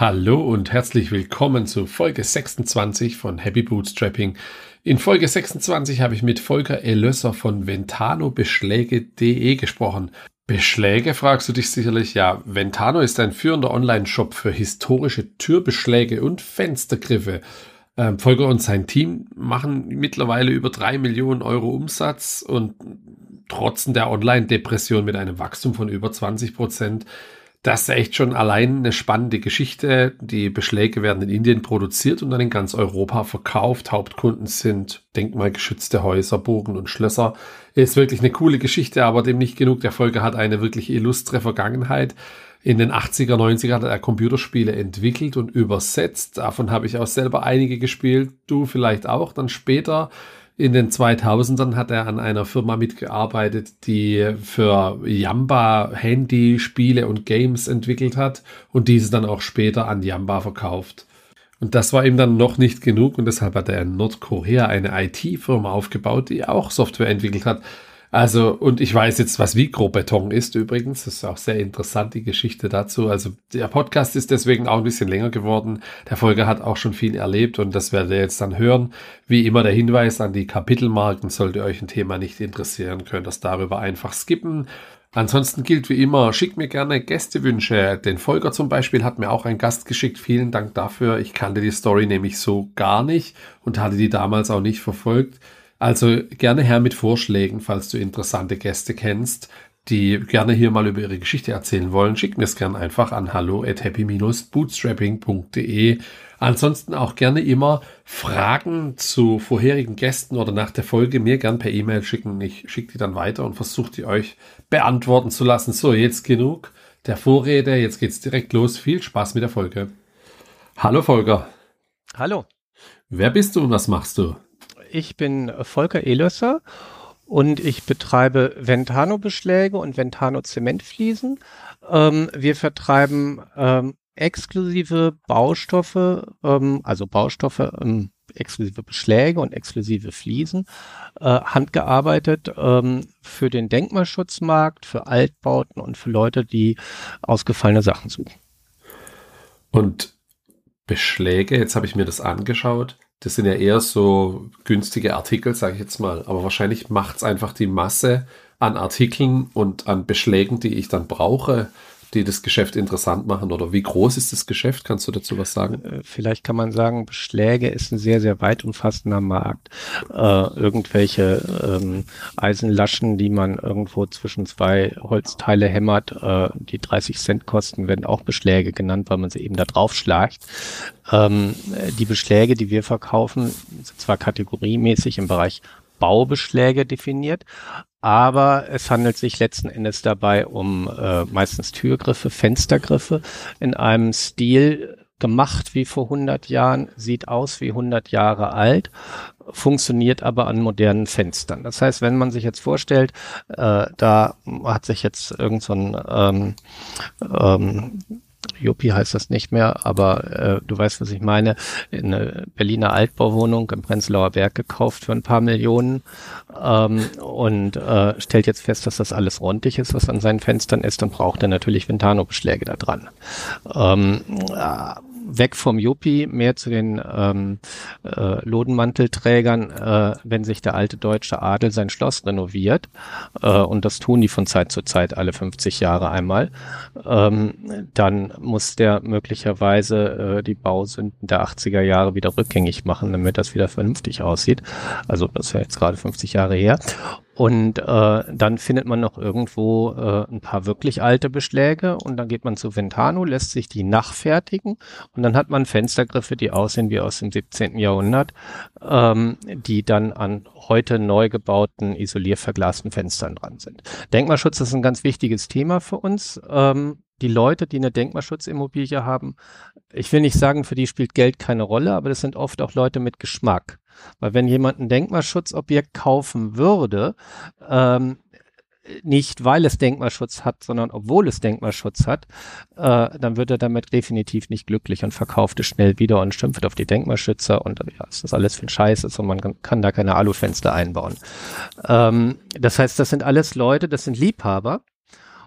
Hallo und herzlich willkommen zu Folge 26 von Happy Bootstrapping. In Folge 26 habe ich mit Volker Elösser von ventanobeschläge.de gesprochen. Beschläge, fragst du dich sicherlich. Ja, Ventano ist ein führender Online-Shop für historische Türbeschläge und Fenstergriffe. Ähm, Volker und sein Team machen mittlerweile über drei Millionen Euro Umsatz und trotz der Online-Depression mit einem Wachstum von über 20 Prozent das ist echt schon allein eine spannende Geschichte. Die Beschläge werden in Indien produziert und dann in ganz Europa verkauft. Hauptkunden sind denkmalgeschützte Häuser, Burgen und Schlösser. Ist wirklich eine coole Geschichte, aber dem nicht genug. Der Folge hat eine wirklich illustre Vergangenheit. In den 80er, 90er hat er Computerspiele entwickelt und übersetzt. Davon habe ich auch selber einige gespielt. Du vielleicht auch. Dann später in den 2000ern hat er an einer Firma mitgearbeitet, die für Yamba Handy-Spiele und Games entwickelt hat und diese dann auch später an Yamba verkauft. Und das war ihm dann noch nicht genug und deshalb hat er in Nordkorea eine IT-Firma aufgebaut, die auch Software entwickelt hat. Also, und ich weiß jetzt, was Mikrobeton ist übrigens. Das ist auch sehr interessant, die Geschichte dazu. Also, der Podcast ist deswegen auch ein bisschen länger geworden. Der Folger hat auch schon viel erlebt und das werdet ihr jetzt dann hören. Wie immer der Hinweis an die Kapitelmarken. Sollte euch ein Thema nicht interessieren, könnt ihr das darüber einfach skippen. Ansonsten gilt wie immer, schickt mir gerne Gästewünsche. Den Folger zum Beispiel hat mir auch ein Gast geschickt. Vielen Dank dafür. Ich kannte die Story nämlich so gar nicht und hatte die damals auch nicht verfolgt. Also gerne her mit Vorschlägen, falls du interessante Gäste kennst, die gerne hier mal über ihre Geschichte erzählen wollen. Schick mir es gerne einfach an hallo at happy-bootstrapping.de. Ansonsten auch gerne immer Fragen zu vorherigen Gästen oder nach der Folge mir gern per E-Mail schicken. Ich schicke die dann weiter und versuche die euch beantworten zu lassen. So, jetzt genug der Vorrede. Jetzt geht's direkt los. Viel Spaß mit der Folge. Hallo Volker. Hallo. Wer bist du und was machst du? Ich bin Volker Elösser und ich betreibe Ventano-Beschläge und Ventano-Zementfliesen. Ähm, wir vertreiben ähm, exklusive Baustoffe, ähm, also Baustoffe, ähm, exklusive Beschläge und exklusive Fliesen, äh, handgearbeitet ähm, für den Denkmalschutzmarkt, für Altbauten und für Leute, die ausgefallene Sachen suchen. Und Beschläge, jetzt habe ich mir das angeschaut. Das sind ja eher so günstige Artikel, sage ich jetzt mal. Aber wahrscheinlich macht es einfach die Masse an Artikeln und an Beschlägen, die ich dann brauche, die das Geschäft interessant machen? Oder wie groß ist das Geschäft? Kannst du dazu was sagen? Äh, vielleicht kann man sagen, Beschläge ist ein sehr, sehr weit umfassender Markt. Äh, irgendwelche ähm, Eisenlaschen, die man irgendwo zwischen zwei Holzteile hämmert, äh, die 30 Cent kosten, werden auch Beschläge genannt, weil man sie eben da drauf schlagt. Ähm, die Beschläge, die wir verkaufen, sind zwar kategoriemäßig im Bereich Baubeschläge definiert, aber es handelt sich letzten Endes dabei um äh, meistens Türgriffe, Fenstergriffe in einem Stil gemacht wie vor 100 Jahren, sieht aus wie 100 Jahre alt, funktioniert aber an modernen Fenstern. Das heißt, wenn man sich jetzt vorstellt, äh, da hat sich jetzt irgend so ein ähm, ähm, Juppie heißt das nicht mehr, aber äh, du weißt, was ich meine, eine Berliner Altbauwohnung im Prenzlauer Berg gekauft für ein paar Millionen ähm, und äh, stellt jetzt fest, dass das alles rundlich ist, was an seinen Fenstern ist, dann braucht er natürlich Ventano-Beschläge da dran. Ähm, äh, weg vom Yuppie, mehr zu den ähm, äh, Lodenmantelträgern, äh, wenn sich der alte deutsche Adel sein Schloss renoviert, äh, und das tun die von Zeit zu Zeit alle 50 Jahre einmal, ähm, dann muss der möglicherweise äh, die Bausünden der 80er Jahre wieder rückgängig machen, damit das wieder vernünftig aussieht. Also das ist jetzt gerade 50 Jahre her. Und äh, dann findet man noch irgendwo äh, ein paar wirklich alte Beschläge und dann geht man zu Ventano, lässt sich die nachfertigen und dann hat man Fenstergriffe, die aussehen wie aus dem 17. Jahrhundert, ähm, die dann an heute neu gebauten isolierverglasten Fenstern dran sind. Denkmalschutz ist ein ganz wichtiges Thema für uns. Ähm, die Leute, die eine Denkmalschutzimmobilie haben, ich will nicht sagen, für die spielt Geld keine Rolle, aber das sind oft auch Leute mit Geschmack. Weil wenn jemand ein Denkmalschutzobjekt kaufen würde, ähm, nicht weil es Denkmalschutz hat, sondern obwohl es Denkmalschutz hat, äh, dann wird er damit definitiv nicht glücklich und verkauft es schnell wieder und schimpft auf die Denkmalschützer und ja, ist das alles für ein Scheiß ist und man kann, da keine Alufenster einbauen. Ähm, das heißt, das sind alles Leute, das sind Liebhaber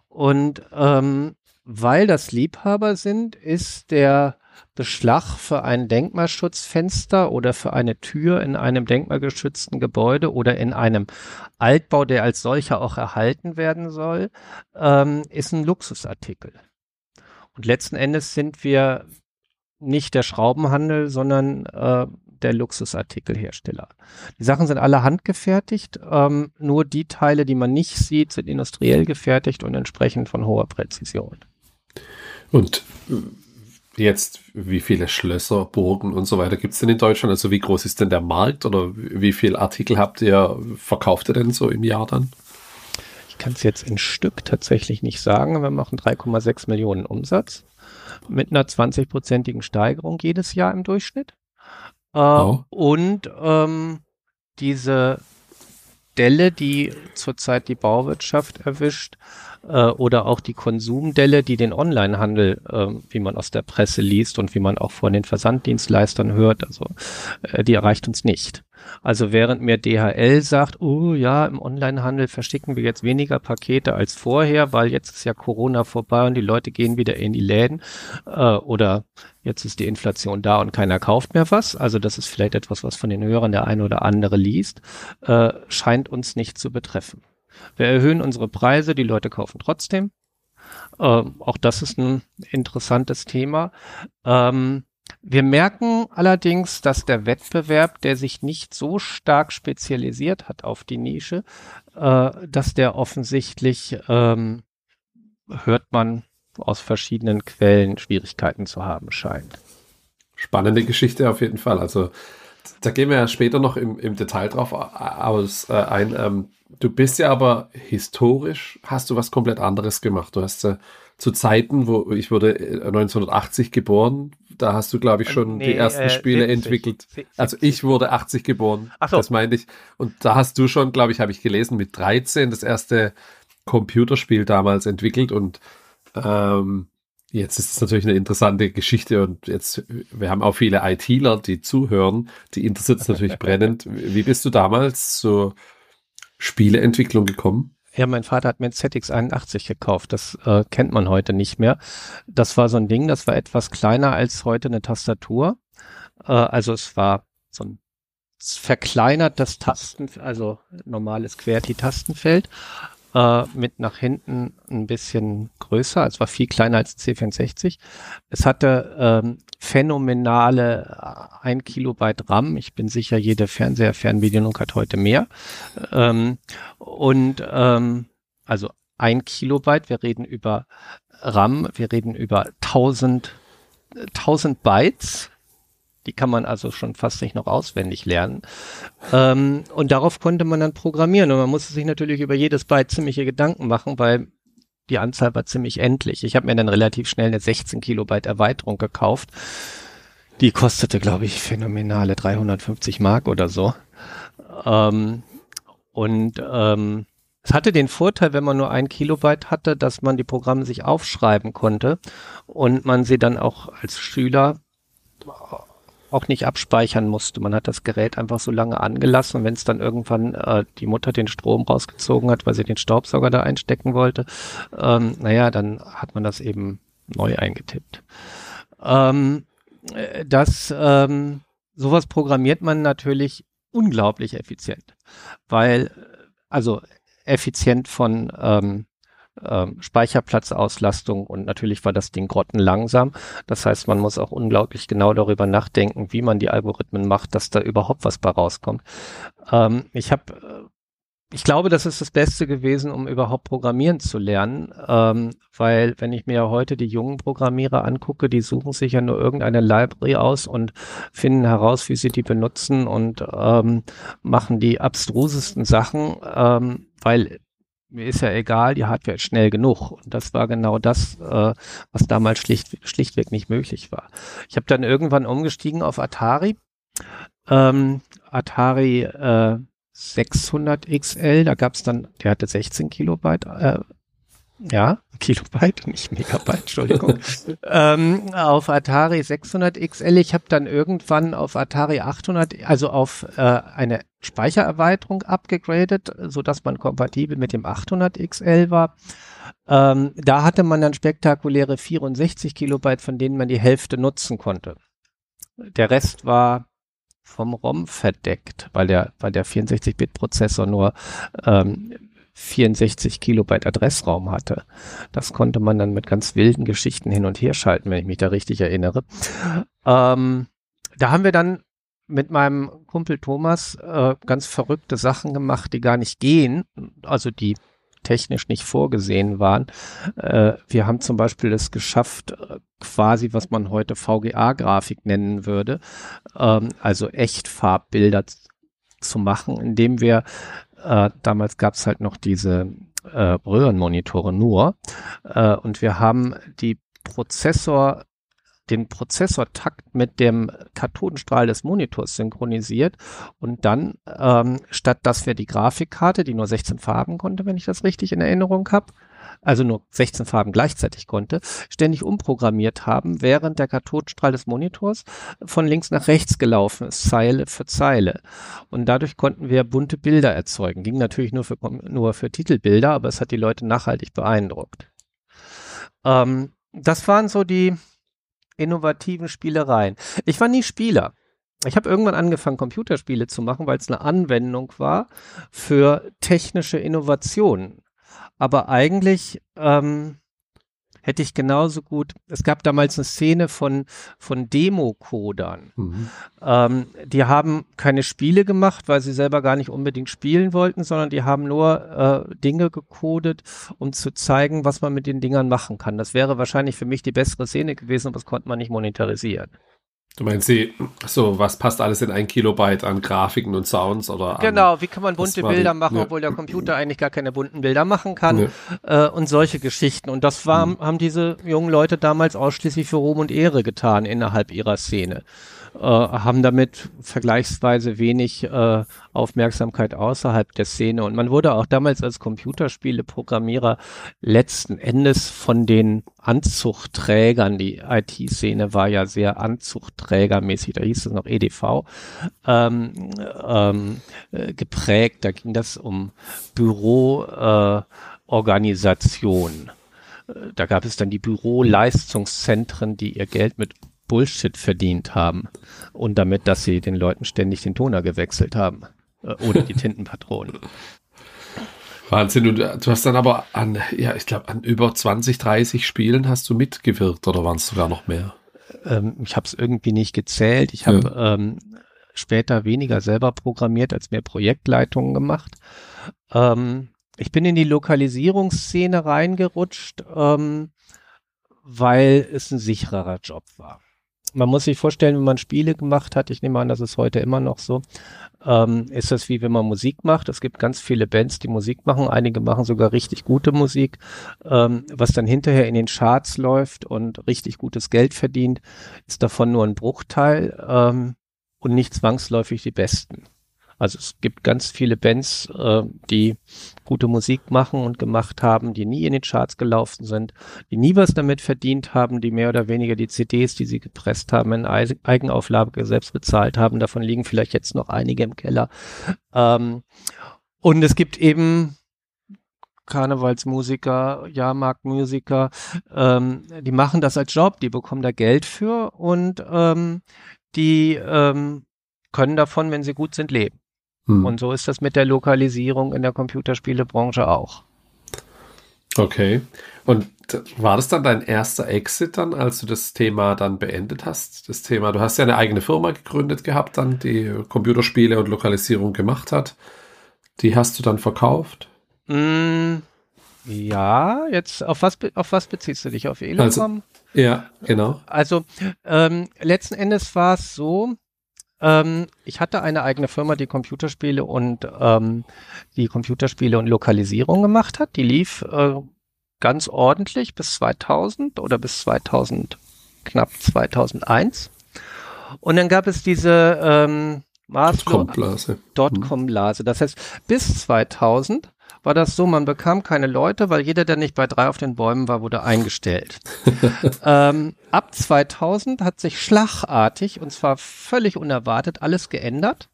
und ähm, weil das Liebhaber sind, ist der Beschlag für ein Denkmalschutzfenster oder für eine Tür in einem denkmalgeschützten Gebäude oder in einem Altbau, der als solcher auch erhalten werden soll, ähm, ist ein Luxusartikel. Und letzten Endes sind wir nicht der Schraubenhandel, sondern äh, der Luxusartikelhersteller. Die Sachen sind alle handgefertigt, ähm, nur die Teile, die man nicht sieht, sind industriell gefertigt und entsprechend von hoher Präzision. Und jetzt, wie viele Schlösser, Burgen und so weiter gibt es denn in Deutschland? Also wie groß ist denn der Markt oder wie viele Artikel habt ihr, verkauft ihr denn so im Jahr dann? Ich kann es jetzt in Stück tatsächlich nicht sagen. Wir machen 3,6 Millionen Umsatz mit einer 20-prozentigen Steigerung jedes Jahr im Durchschnitt. Äh, oh. Und ähm, diese Delle, die zurzeit die Bauwirtschaft erwischt, äh, oder auch die Konsumdelle, die den Onlinehandel, äh, wie man aus der Presse liest und wie man auch von den Versanddienstleistern hört, also äh, die erreicht uns nicht. Also während mir DHL sagt, oh ja, im Onlinehandel verschicken wir jetzt weniger Pakete als vorher, weil jetzt ist ja Corona vorbei und die Leute gehen wieder in die Läden äh, oder jetzt ist die Inflation da und keiner kauft mehr was. Also das ist vielleicht etwas, was von den Hörern der eine oder andere liest, äh, scheint uns nicht zu betreffen. Wir erhöhen unsere Preise, die Leute kaufen trotzdem. Ähm, auch das ist ein interessantes Thema. Ähm, wir merken allerdings, dass der Wettbewerb, der sich nicht so stark spezialisiert hat auf die Nische, äh, dass der offensichtlich, ähm, hört man aus verschiedenen Quellen, Schwierigkeiten zu haben scheint. Spannende Geschichte auf jeden Fall. Also da gehen wir ja später noch im, im Detail drauf aus, äh, ein. Ähm, du bist ja aber historisch, hast du was komplett anderes gemacht. Du hast äh, zu Zeiten, wo ich wurde 1980 äh, geboren, da hast du, glaube ich, schon nee, die ersten äh, Spiele 70, entwickelt. 70. Also ich wurde 80 geboren, Ach so. das meinte ich. Und da hast du schon, glaube ich, habe ich gelesen, mit 13 das erste Computerspiel damals entwickelt und ähm, Jetzt ist es natürlich eine interessante Geschichte und jetzt, wir haben auch viele ITler, die zuhören, die interessiert es natürlich brennend. Wie bist du damals zur Spieleentwicklung gekommen? Ja, mein Vater hat mir ein ZX81 gekauft. Das äh, kennt man heute nicht mehr. Das war so ein Ding, das war etwas kleiner als heute eine Tastatur. Äh, also es war so ein verkleinertes Tasten, also normales QWERTY-Tastenfeld äh, mit nach hinten ein bisschen größer. Es war viel kleiner als C64. Es hatte ähm, phänomenale 1 äh, Kilobyte RAM. Ich bin sicher, jede Fernseher-Fernbedienung hat heute mehr. Ähm, und ähm, also ein Kilobyte, wir reden über RAM, wir reden über 1000, 1000 Bytes die kann man also schon fast nicht noch auswendig lernen. Ähm, und darauf konnte man dann programmieren. Und man musste sich natürlich über jedes Byte ziemliche Gedanken machen, weil die Anzahl war ziemlich endlich. Ich habe mir dann relativ schnell eine 16 Kilobyte Erweiterung gekauft. Die kostete, glaube ich, phänomenale 350 Mark oder so. Ähm, und ähm, es hatte den Vorteil, wenn man nur ein Kilobyte hatte, dass man die Programme sich aufschreiben konnte und man sie dann auch als Schüler auch nicht abspeichern musste. Man hat das Gerät einfach so lange angelassen und wenn es dann irgendwann äh, die Mutter den Strom rausgezogen hat, weil sie den Staubsauger da einstecken wollte, ähm, naja, dann hat man das eben neu eingetippt. Ähm, äh, das, ähm, sowas programmiert man natürlich unglaublich effizient, weil, also effizient von ähm, ähm, Speicherplatzauslastung und natürlich war das Ding grottenlangsam. Das heißt, man muss auch unglaublich genau darüber nachdenken, wie man die Algorithmen macht, dass da überhaupt was bei rauskommt. Ähm, ich habe äh, ich glaube, das ist das Beste gewesen, um überhaupt programmieren zu lernen, ähm, weil wenn ich mir heute die jungen Programmierer angucke, die suchen sich ja nur irgendeine Library aus und finden heraus, wie sie die benutzen und ähm, machen die abstrusesten Sachen, ähm, weil mir ist ja egal, die Hardware ist schnell genug. Und das war genau das, äh, was damals schlicht, schlichtweg nicht möglich war. Ich habe dann irgendwann umgestiegen auf Atari. Ähm, Atari äh, 600 XL, da gab es dann, der hatte 16 Kilobyte. Äh, ja, Kilobyte, nicht Megabyte, Entschuldigung, ähm, auf Atari 600 XL. Ich habe dann irgendwann auf Atari 800, also auf äh, eine Speichererweiterung abgegradet, so dass man kompatibel mit dem 800 XL war. Ähm, da hatte man dann spektakuläre 64 Kilobyte, von denen man die Hälfte nutzen konnte. Der Rest war vom ROM verdeckt, weil der, weil der 64-Bit-Prozessor nur ähm, 64 Kilobyte Adressraum hatte. Das konnte man dann mit ganz wilden Geschichten hin und her schalten, wenn ich mich da richtig erinnere. Ähm, da haben wir dann mit meinem Kumpel Thomas äh, ganz verrückte Sachen gemacht, die gar nicht gehen, also die technisch nicht vorgesehen waren. Äh, wir haben zum Beispiel es geschafft, äh, quasi, was man heute VGA-Grafik nennen würde, ähm, also Echtfarbbilder zu machen, indem wir äh, damals gab es halt noch diese äh, Röhrenmonitore nur. Äh, und wir haben die Prozessor den Prozessortakt mit dem Kathodenstrahl des Monitors synchronisiert und dann, ähm, statt dass wir die Grafikkarte, die nur 16 Farben konnte, wenn ich das richtig in Erinnerung habe, also nur 16 Farben gleichzeitig konnte, ständig umprogrammiert haben, während der Kathodenstrahl des Monitors von links nach rechts gelaufen ist, Zeile für Zeile. Und dadurch konnten wir bunte Bilder erzeugen. Ging natürlich nur für, nur für Titelbilder, aber es hat die Leute nachhaltig beeindruckt. Ähm, das waren so die innovativen Spielereien. Ich war nie Spieler. Ich habe irgendwann angefangen, Computerspiele zu machen, weil es eine Anwendung war für technische Innovationen. Aber eigentlich ähm, hätte ich genauso gut, es gab damals eine Szene von, von Demo-Codern. Mhm. Ähm, die haben keine Spiele gemacht, weil sie selber gar nicht unbedingt spielen wollten, sondern die haben nur äh, Dinge gecodet, um zu zeigen, was man mit den Dingern machen kann. Das wäre wahrscheinlich für mich die bessere Szene gewesen, aber das konnte man nicht monetarisieren. Du meinst sie, so, was passt alles in ein Kilobyte an Grafiken und Sounds oder Genau, wie kann man bunte Bilder machen, ja. obwohl der Computer eigentlich gar keine bunten Bilder machen kann ja. äh, und solche Geschichten. Und das war, mhm. haben diese jungen Leute damals ausschließlich für Ruhm und Ehre getan innerhalb ihrer Szene haben damit vergleichsweise wenig äh, Aufmerksamkeit außerhalb der Szene. Und man wurde auch damals als Computerspiele-Programmierer letzten Endes von den Anzuchtträgern, die IT-Szene war ja sehr Anzuchtträgermäßig, da hieß es noch EDV, ähm, ähm, äh, geprägt. Da ging das um Büroorganisation. Äh, da gab es dann die Büroleistungszentren, die ihr Geld mit Bullshit verdient haben. Und damit, dass sie den Leuten ständig den Toner gewechselt haben. Äh, oder die Tintenpatronen. Wahnsinn. Und du hast dann aber an, ja, ich glaube, an über 20, 30 Spielen hast du mitgewirkt oder waren es sogar noch mehr? Ähm, ich habe es irgendwie nicht gezählt. Ich habe ja. ähm, später weniger selber programmiert als mehr Projektleitungen gemacht. Ähm, ich bin in die Lokalisierungsszene reingerutscht, ähm, weil es ein sichererer Job war man muss sich vorstellen, wenn man Spiele gemacht hat, ich nehme an, das ist heute immer noch so, ähm, ist das wie wenn man Musik macht. Es gibt ganz viele Bands, die Musik machen. Einige machen sogar richtig gute Musik, ähm, was dann hinterher in den Charts läuft und richtig gutes Geld verdient, ist davon nur ein Bruchteil ähm, und nicht zwangsläufig die besten. Also es gibt ganz viele Bands, äh, die gute Musik machen und gemacht haben, die nie in den Charts gelaufen sind, die nie was damit verdient haben, die mehr oder weniger die CDs, die sie gepresst haben, in Eigenauflage selbst bezahlt haben. Davon liegen vielleicht jetzt noch einige im Keller. Ähm, und es gibt eben Karnevalsmusiker, Jahrmarktmusiker, ähm, die machen das als Job, die bekommen da Geld für und ähm, die ähm, können davon, wenn sie gut sind, leben. Hm. Und so ist das mit der Lokalisierung in der Computerspielebranche auch. Okay. Und war das dann dein erster Exit dann, als du das Thema dann beendet hast? Das Thema, du hast ja eine eigene Firma gegründet gehabt, dann die Computerspiele und Lokalisierung gemacht hat. Die hast du dann verkauft? Mm, ja, jetzt auf was, auf was beziehst du dich? Auf Elecom? Also, ja, genau. Also ähm, letzten Endes war es so, ähm, ich hatte eine eigene Firma, die Computerspiele und ähm, die Computerspiele und Lokalisierung gemacht hat. Die lief äh, ganz ordentlich bis 2000 oder bis 2000 knapp 2001. Und dann gab es diese ähm, Dotcom-Blase. Dotcom-Blase. Das heißt, bis 2000 war das so, man bekam keine Leute, weil jeder, der nicht bei drei auf den Bäumen war, wurde eingestellt. ähm, ab 2000 hat sich schlagartig, und zwar völlig unerwartet, alles geändert.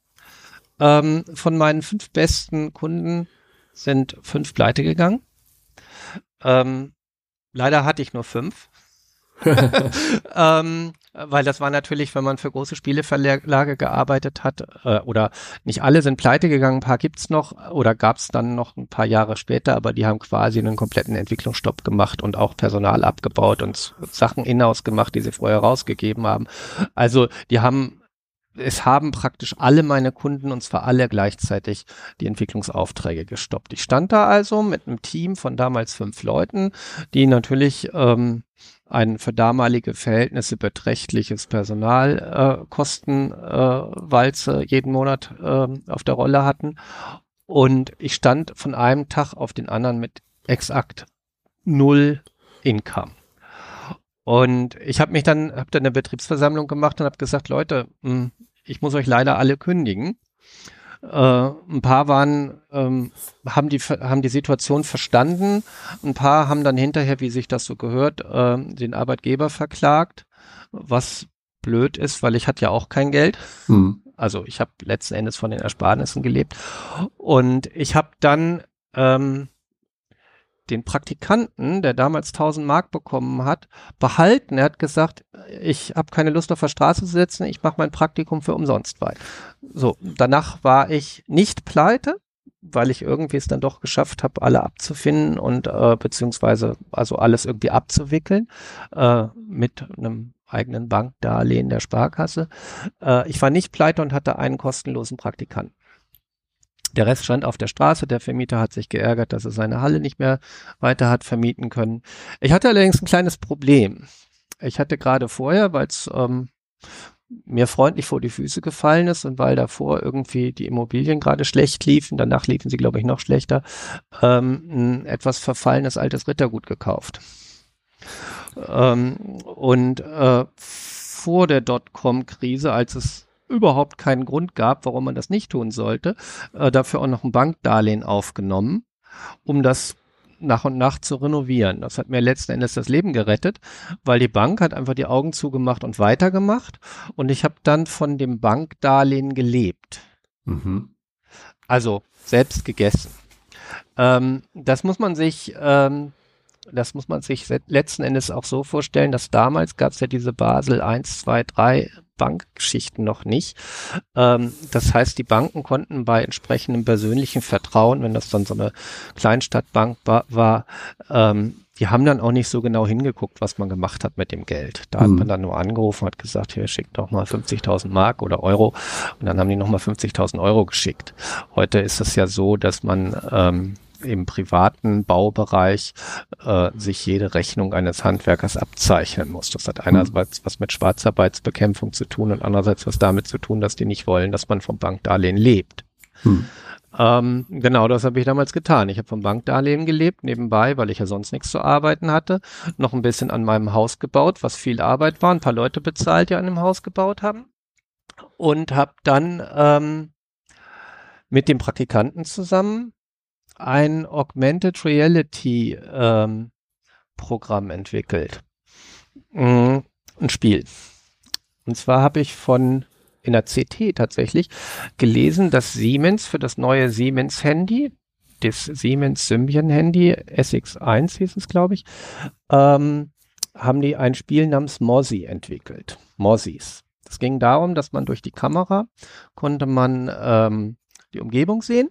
Ähm, von meinen fünf besten Kunden sind fünf pleite gegangen. Ähm, leider hatte ich nur fünf. ähm, weil das war natürlich, wenn man für große Spieleverlage gearbeitet hat, äh, oder nicht alle sind pleite gegangen, ein paar gibt's noch oder gab's dann noch ein paar Jahre später, aber die haben quasi einen kompletten Entwicklungsstopp gemacht und auch Personal abgebaut und Sachen in-house gemacht, die sie vorher rausgegeben haben. Also die haben es haben praktisch alle meine Kunden und zwar alle gleichzeitig die Entwicklungsaufträge gestoppt. Ich stand da also mit einem Team von damals fünf Leuten, die natürlich ähm, ein für damalige Verhältnisse beträchtliches Personalkostenwalze äh, äh, jeden Monat äh, auf der Rolle hatten. Und ich stand von einem Tag auf den anderen mit exakt null Income. Und ich habe mich dann, habe dann eine Betriebsversammlung gemacht und habe gesagt, Leute, hm, ich muss euch leider alle kündigen. Äh, ein paar waren, ähm, haben, die, haben die Situation verstanden. Ein paar haben dann hinterher, wie sich das so gehört, äh, den Arbeitgeber verklagt, was blöd ist, weil ich hatte ja auch kein Geld. Hm. Also ich habe letzten Endes von den Ersparnissen gelebt. Und ich habe dann ähm, den Praktikanten, der damals 1000 Mark bekommen hat, behalten. Er hat gesagt, ich habe keine Lust auf der Straße zu sitzen, ich mache mein Praktikum für umsonst weiter. So, danach war ich nicht pleite, weil ich irgendwie es dann doch geschafft habe, alle abzufinden und äh, beziehungsweise also alles irgendwie abzuwickeln äh, mit einem eigenen Bankdarlehen der Sparkasse. Äh, ich war nicht pleite und hatte einen kostenlosen Praktikanten. Der Rest stand auf der Straße. Der Vermieter hat sich geärgert, dass er seine Halle nicht mehr weiter hat vermieten können. Ich hatte allerdings ein kleines Problem. Ich hatte gerade vorher, weil es ähm, mir freundlich vor die Füße gefallen ist und weil davor irgendwie die Immobilien gerade schlecht liefen, danach liefen sie, glaube ich, noch schlechter, ähm, ein etwas verfallenes altes Rittergut gekauft. Ähm, und äh, vor der Dotcom-Krise, als es überhaupt keinen Grund gab, warum man das nicht tun sollte, äh, dafür auch noch ein Bankdarlehen aufgenommen, um das nach und nach zu renovieren. Das hat mir letzten Endes das Leben gerettet, weil die Bank hat einfach die Augen zugemacht und weitergemacht und ich habe dann von dem Bankdarlehen gelebt. Mhm. Also selbst gegessen. Ähm, das muss man sich ähm, das muss man sich letzten Endes auch so vorstellen, dass damals gab es ja diese Basel 1, 2, 3 Bankgeschichten noch nicht. Ähm, das heißt, die Banken konnten bei entsprechendem persönlichen Vertrauen, wenn das dann so eine Kleinstadtbank war, ähm, die haben dann auch nicht so genau hingeguckt, was man gemacht hat mit dem Geld. Da mhm. hat man dann nur angerufen, hat gesagt, hier schickt doch mal 50.000 Mark oder Euro und dann haben die nochmal 50.000 Euro geschickt. Heute ist es ja so, dass man ähm, im privaten Baubereich äh, sich jede Rechnung eines Handwerkers abzeichnen muss. Das hat einerseits was mit Schwarzarbeitsbekämpfung zu tun und andererseits was damit zu tun, dass die nicht wollen, dass man vom Bankdarlehen lebt. Hm. Ähm, genau, das habe ich damals getan. Ich habe vom Bankdarlehen gelebt, nebenbei, weil ich ja sonst nichts zu arbeiten hatte, noch ein bisschen an meinem Haus gebaut, was viel Arbeit war, ein paar Leute bezahlt, die an dem Haus gebaut haben und habe dann ähm, mit dem Praktikanten zusammen ein Augmented Reality ähm, Programm entwickelt. Mhm, ein Spiel. Und zwar habe ich von in der CT tatsächlich gelesen, dass Siemens für das neue Siemens Handy, das Siemens Symbian Handy, SX1 hieß es, glaube ich, ähm, haben die ein Spiel namens Mozzie entwickelt. Mozzies. Es ging darum, dass man durch die Kamera konnte man ähm, die Umgebung sehen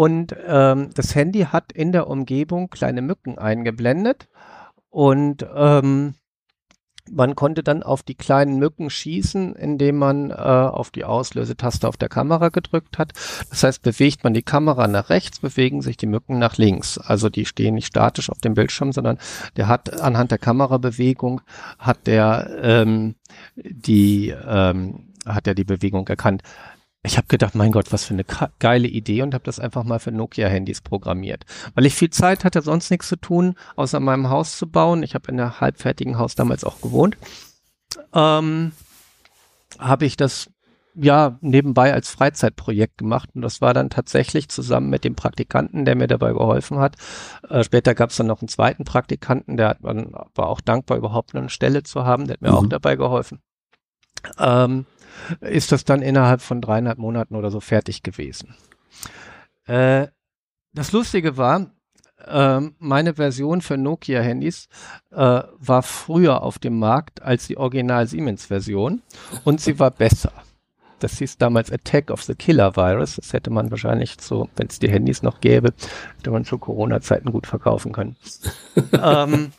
und ähm, das Handy hat in der Umgebung kleine Mücken eingeblendet und ähm, man konnte dann auf die kleinen Mücken schießen, indem man äh, auf die Auslösetaste auf der Kamera gedrückt hat. Das heißt, bewegt man die Kamera nach rechts, bewegen sich die Mücken nach links. Also die stehen nicht statisch auf dem Bildschirm, sondern der hat anhand der Kamerabewegung hat der ähm, die ähm, hat er die Bewegung erkannt ich habe gedacht, mein Gott, was für eine geile Idee und habe das einfach mal für Nokia-Handys programmiert. Weil ich viel Zeit hatte, sonst nichts zu tun, außer meinem Haus zu bauen. Ich habe in der halbfertigen Haus damals auch gewohnt. Ähm, habe ich das ja nebenbei als Freizeitprojekt gemacht und das war dann tatsächlich zusammen mit dem Praktikanten, der mir dabei geholfen hat. Äh, später gab es dann noch einen zweiten Praktikanten, der hat man war auch dankbar überhaupt eine Stelle zu haben, der hat mir mhm. auch dabei geholfen. Ähm, ist das dann innerhalb von dreieinhalb Monaten oder so fertig gewesen. Äh, das Lustige war, ähm, meine Version für Nokia-Handys äh, war früher auf dem Markt als die Original Siemens-Version und sie war besser. Das hieß damals Attack of the Killer Virus. Das hätte man wahrscheinlich so, wenn es die Handys noch gäbe, hätte man zu Corona-Zeiten gut verkaufen können. ähm,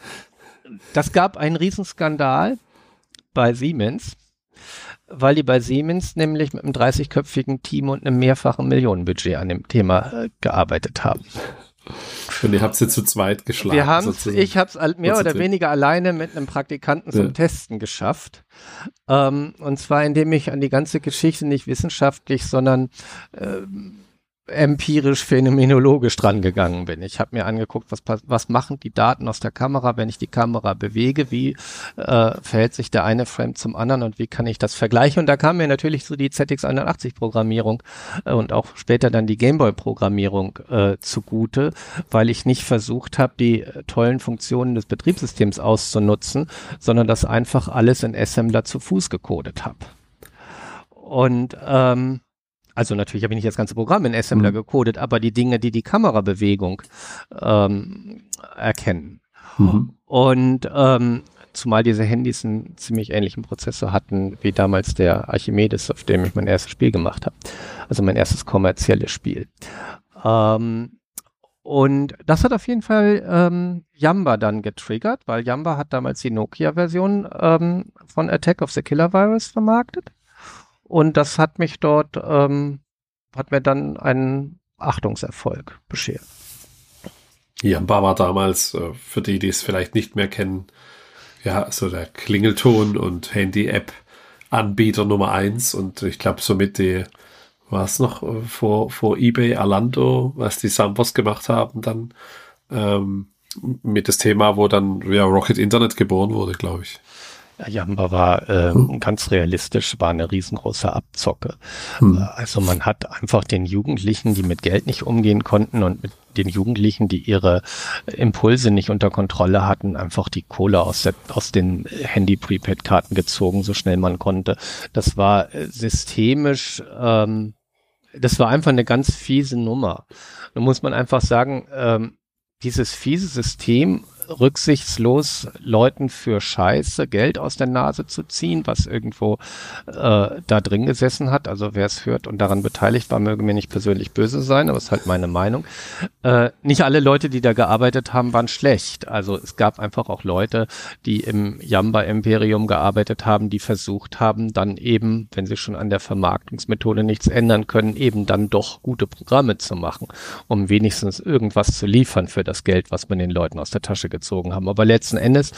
das gab einen Riesenskandal bei Siemens, weil die bei Siemens nämlich mit einem 30-köpfigen Team und einem mehrfachen Millionenbudget an dem Thema äh, gearbeitet haben. Und ihr habt sie zu zweit geschlagen. Wir haben ich habe es mehr oder weniger alleine mit einem Praktikanten zum ja. Testen geschafft. Ähm, und zwar indem ich an die ganze Geschichte nicht wissenschaftlich, sondern äh, empirisch phänomenologisch dran gegangen bin. Ich habe mir angeguckt, was, was machen die Daten aus der Kamera, wenn ich die Kamera bewege, wie äh, verhält sich der eine Frame zum anderen und wie kann ich das vergleichen. Und da kam mir natürlich so die ZX81-Programmierung äh, und auch später dann die Gameboy-Programmierung äh, zugute, weil ich nicht versucht habe, die äh, tollen Funktionen des Betriebssystems auszunutzen, sondern das einfach alles in Assembler zu Fuß gecodet habe. Und ähm, also natürlich habe ich nicht das ganze Programm in Assembler mhm. gecodet, aber die Dinge, die die Kamerabewegung ähm, erkennen. Mhm. Und ähm, zumal diese Handys einen ziemlich ähnlichen Prozessor hatten wie damals der Archimedes, auf dem ich mein erstes Spiel gemacht habe. Also mein erstes kommerzielles Spiel. Ähm, und das hat auf jeden Fall ähm, Yamba dann getriggert, weil Yamba hat damals die Nokia-Version ähm, von Attack of the Killer Virus vermarktet. Und das hat mich dort, ähm, hat mir dann einen Achtungserfolg beschert. Jamba war damals, äh, für die, die es vielleicht nicht mehr kennen, ja, so der Klingelton und Handy-App Anbieter Nummer eins und ich glaube somit die, war es noch äh, vor, vor eBay Alando, was die Sambos gemacht haben, dann ähm, mit das Thema, wo dann ja, Rocket Internet geboren wurde, glaube ich. Jamba war äh, hm. ganz realistisch, war eine riesengroße Abzocke. Hm. Äh, also man hat einfach den Jugendlichen, die mit Geld nicht umgehen konnten und mit den Jugendlichen, die ihre Impulse nicht unter Kontrolle hatten, einfach die Kohle aus, der, aus den Handy-Prepaid-Karten gezogen, so schnell man konnte. Das war äh, systemisch, ähm, das war einfach eine ganz fiese Nummer. Da muss man einfach sagen, ähm, dieses fiese System rücksichtslos Leuten für Scheiße Geld aus der Nase zu ziehen, was irgendwo äh, da drin gesessen hat. Also wer es hört und daran beteiligt war, möge mir nicht persönlich böse sein, aber es ist halt meine Meinung. Äh, nicht alle Leute, die da gearbeitet haben, waren schlecht. Also es gab einfach auch Leute, die im Jamba-Imperium gearbeitet haben, die versucht haben, dann eben, wenn sie schon an der Vermarktungsmethode nichts ändern können, eben dann doch gute Programme zu machen, um wenigstens irgendwas zu liefern für das Geld, was man den Leuten aus der Tasche gezogen haben. Aber letzten Endes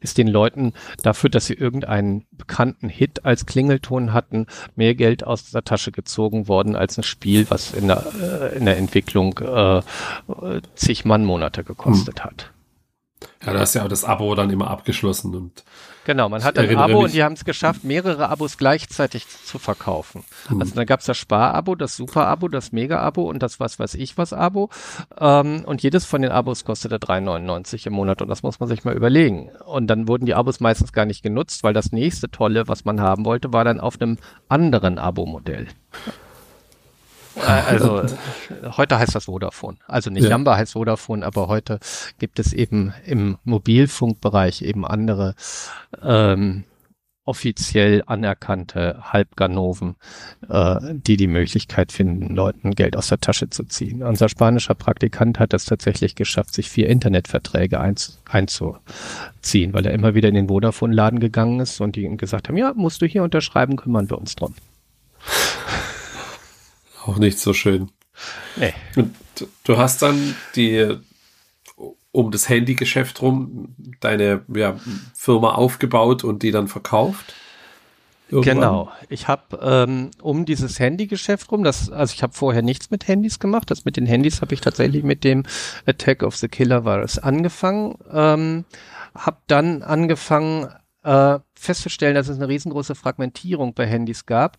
ist den Leuten dafür, dass sie irgendeinen bekannten Hit als Klingelton hatten, mehr Geld aus der Tasche gezogen worden als ein Spiel, was in der, äh, in der Entwicklung äh, zig Mannmonate gekostet hm. hat. Ja, da ist ja auch das Abo dann immer abgeschlossen und Genau, man hat ein Abo und die haben es geschafft, mehrere Abos gleichzeitig zu verkaufen. Hm. Also dann gab es das Spar-Abo, das Super-Abo, das Mega-Abo und das was weiß ich was Abo. Ähm, und jedes von den Abos kostete 3,99 im Monat und das muss man sich mal überlegen. Und dann wurden die Abos meistens gar nicht genutzt, weil das nächste Tolle, was man haben wollte, war dann auf einem anderen Abo-Modell. Äh, also heute heißt das Vodafone. Also nicht ja. Jamba heißt Vodafone, aber heute gibt es eben im Mobilfunkbereich eben andere ähm, offiziell anerkannte Halbganoven, äh, die die Möglichkeit finden, Leuten Geld aus der Tasche zu ziehen. Unser spanischer Praktikant hat es tatsächlich geschafft, sich vier Internetverträge einz einzuziehen, weil er immer wieder in den Vodafone-Laden gegangen ist und die ihm gesagt haben, ja, musst du hier unterschreiben, kümmern wir uns drum. Auch nicht so schön. Nee. Und du hast dann die um das Handygeschäft rum deine ja, Firma aufgebaut und die dann verkauft? Irgendwann? Genau. Ich habe ähm, um dieses Handygeschäft rum, das, also ich habe vorher nichts mit Handys gemacht. Das mit den Handys habe ich tatsächlich mit dem Attack of the Killer Virus angefangen. Ähm, habe dann angefangen, äh, festzustellen, dass es eine riesengroße Fragmentierung bei Handys gab.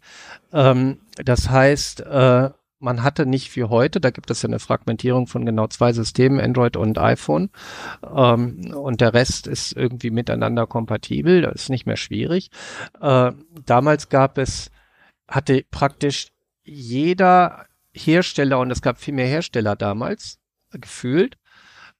Ähm, das heißt, äh, man hatte nicht wie heute, da gibt es ja eine Fragmentierung von genau zwei Systemen, Android und iPhone, ähm, und der Rest ist irgendwie miteinander kompatibel, das ist nicht mehr schwierig. Äh, damals gab es, hatte praktisch jeder Hersteller, und es gab viel mehr Hersteller damals, gefühlt,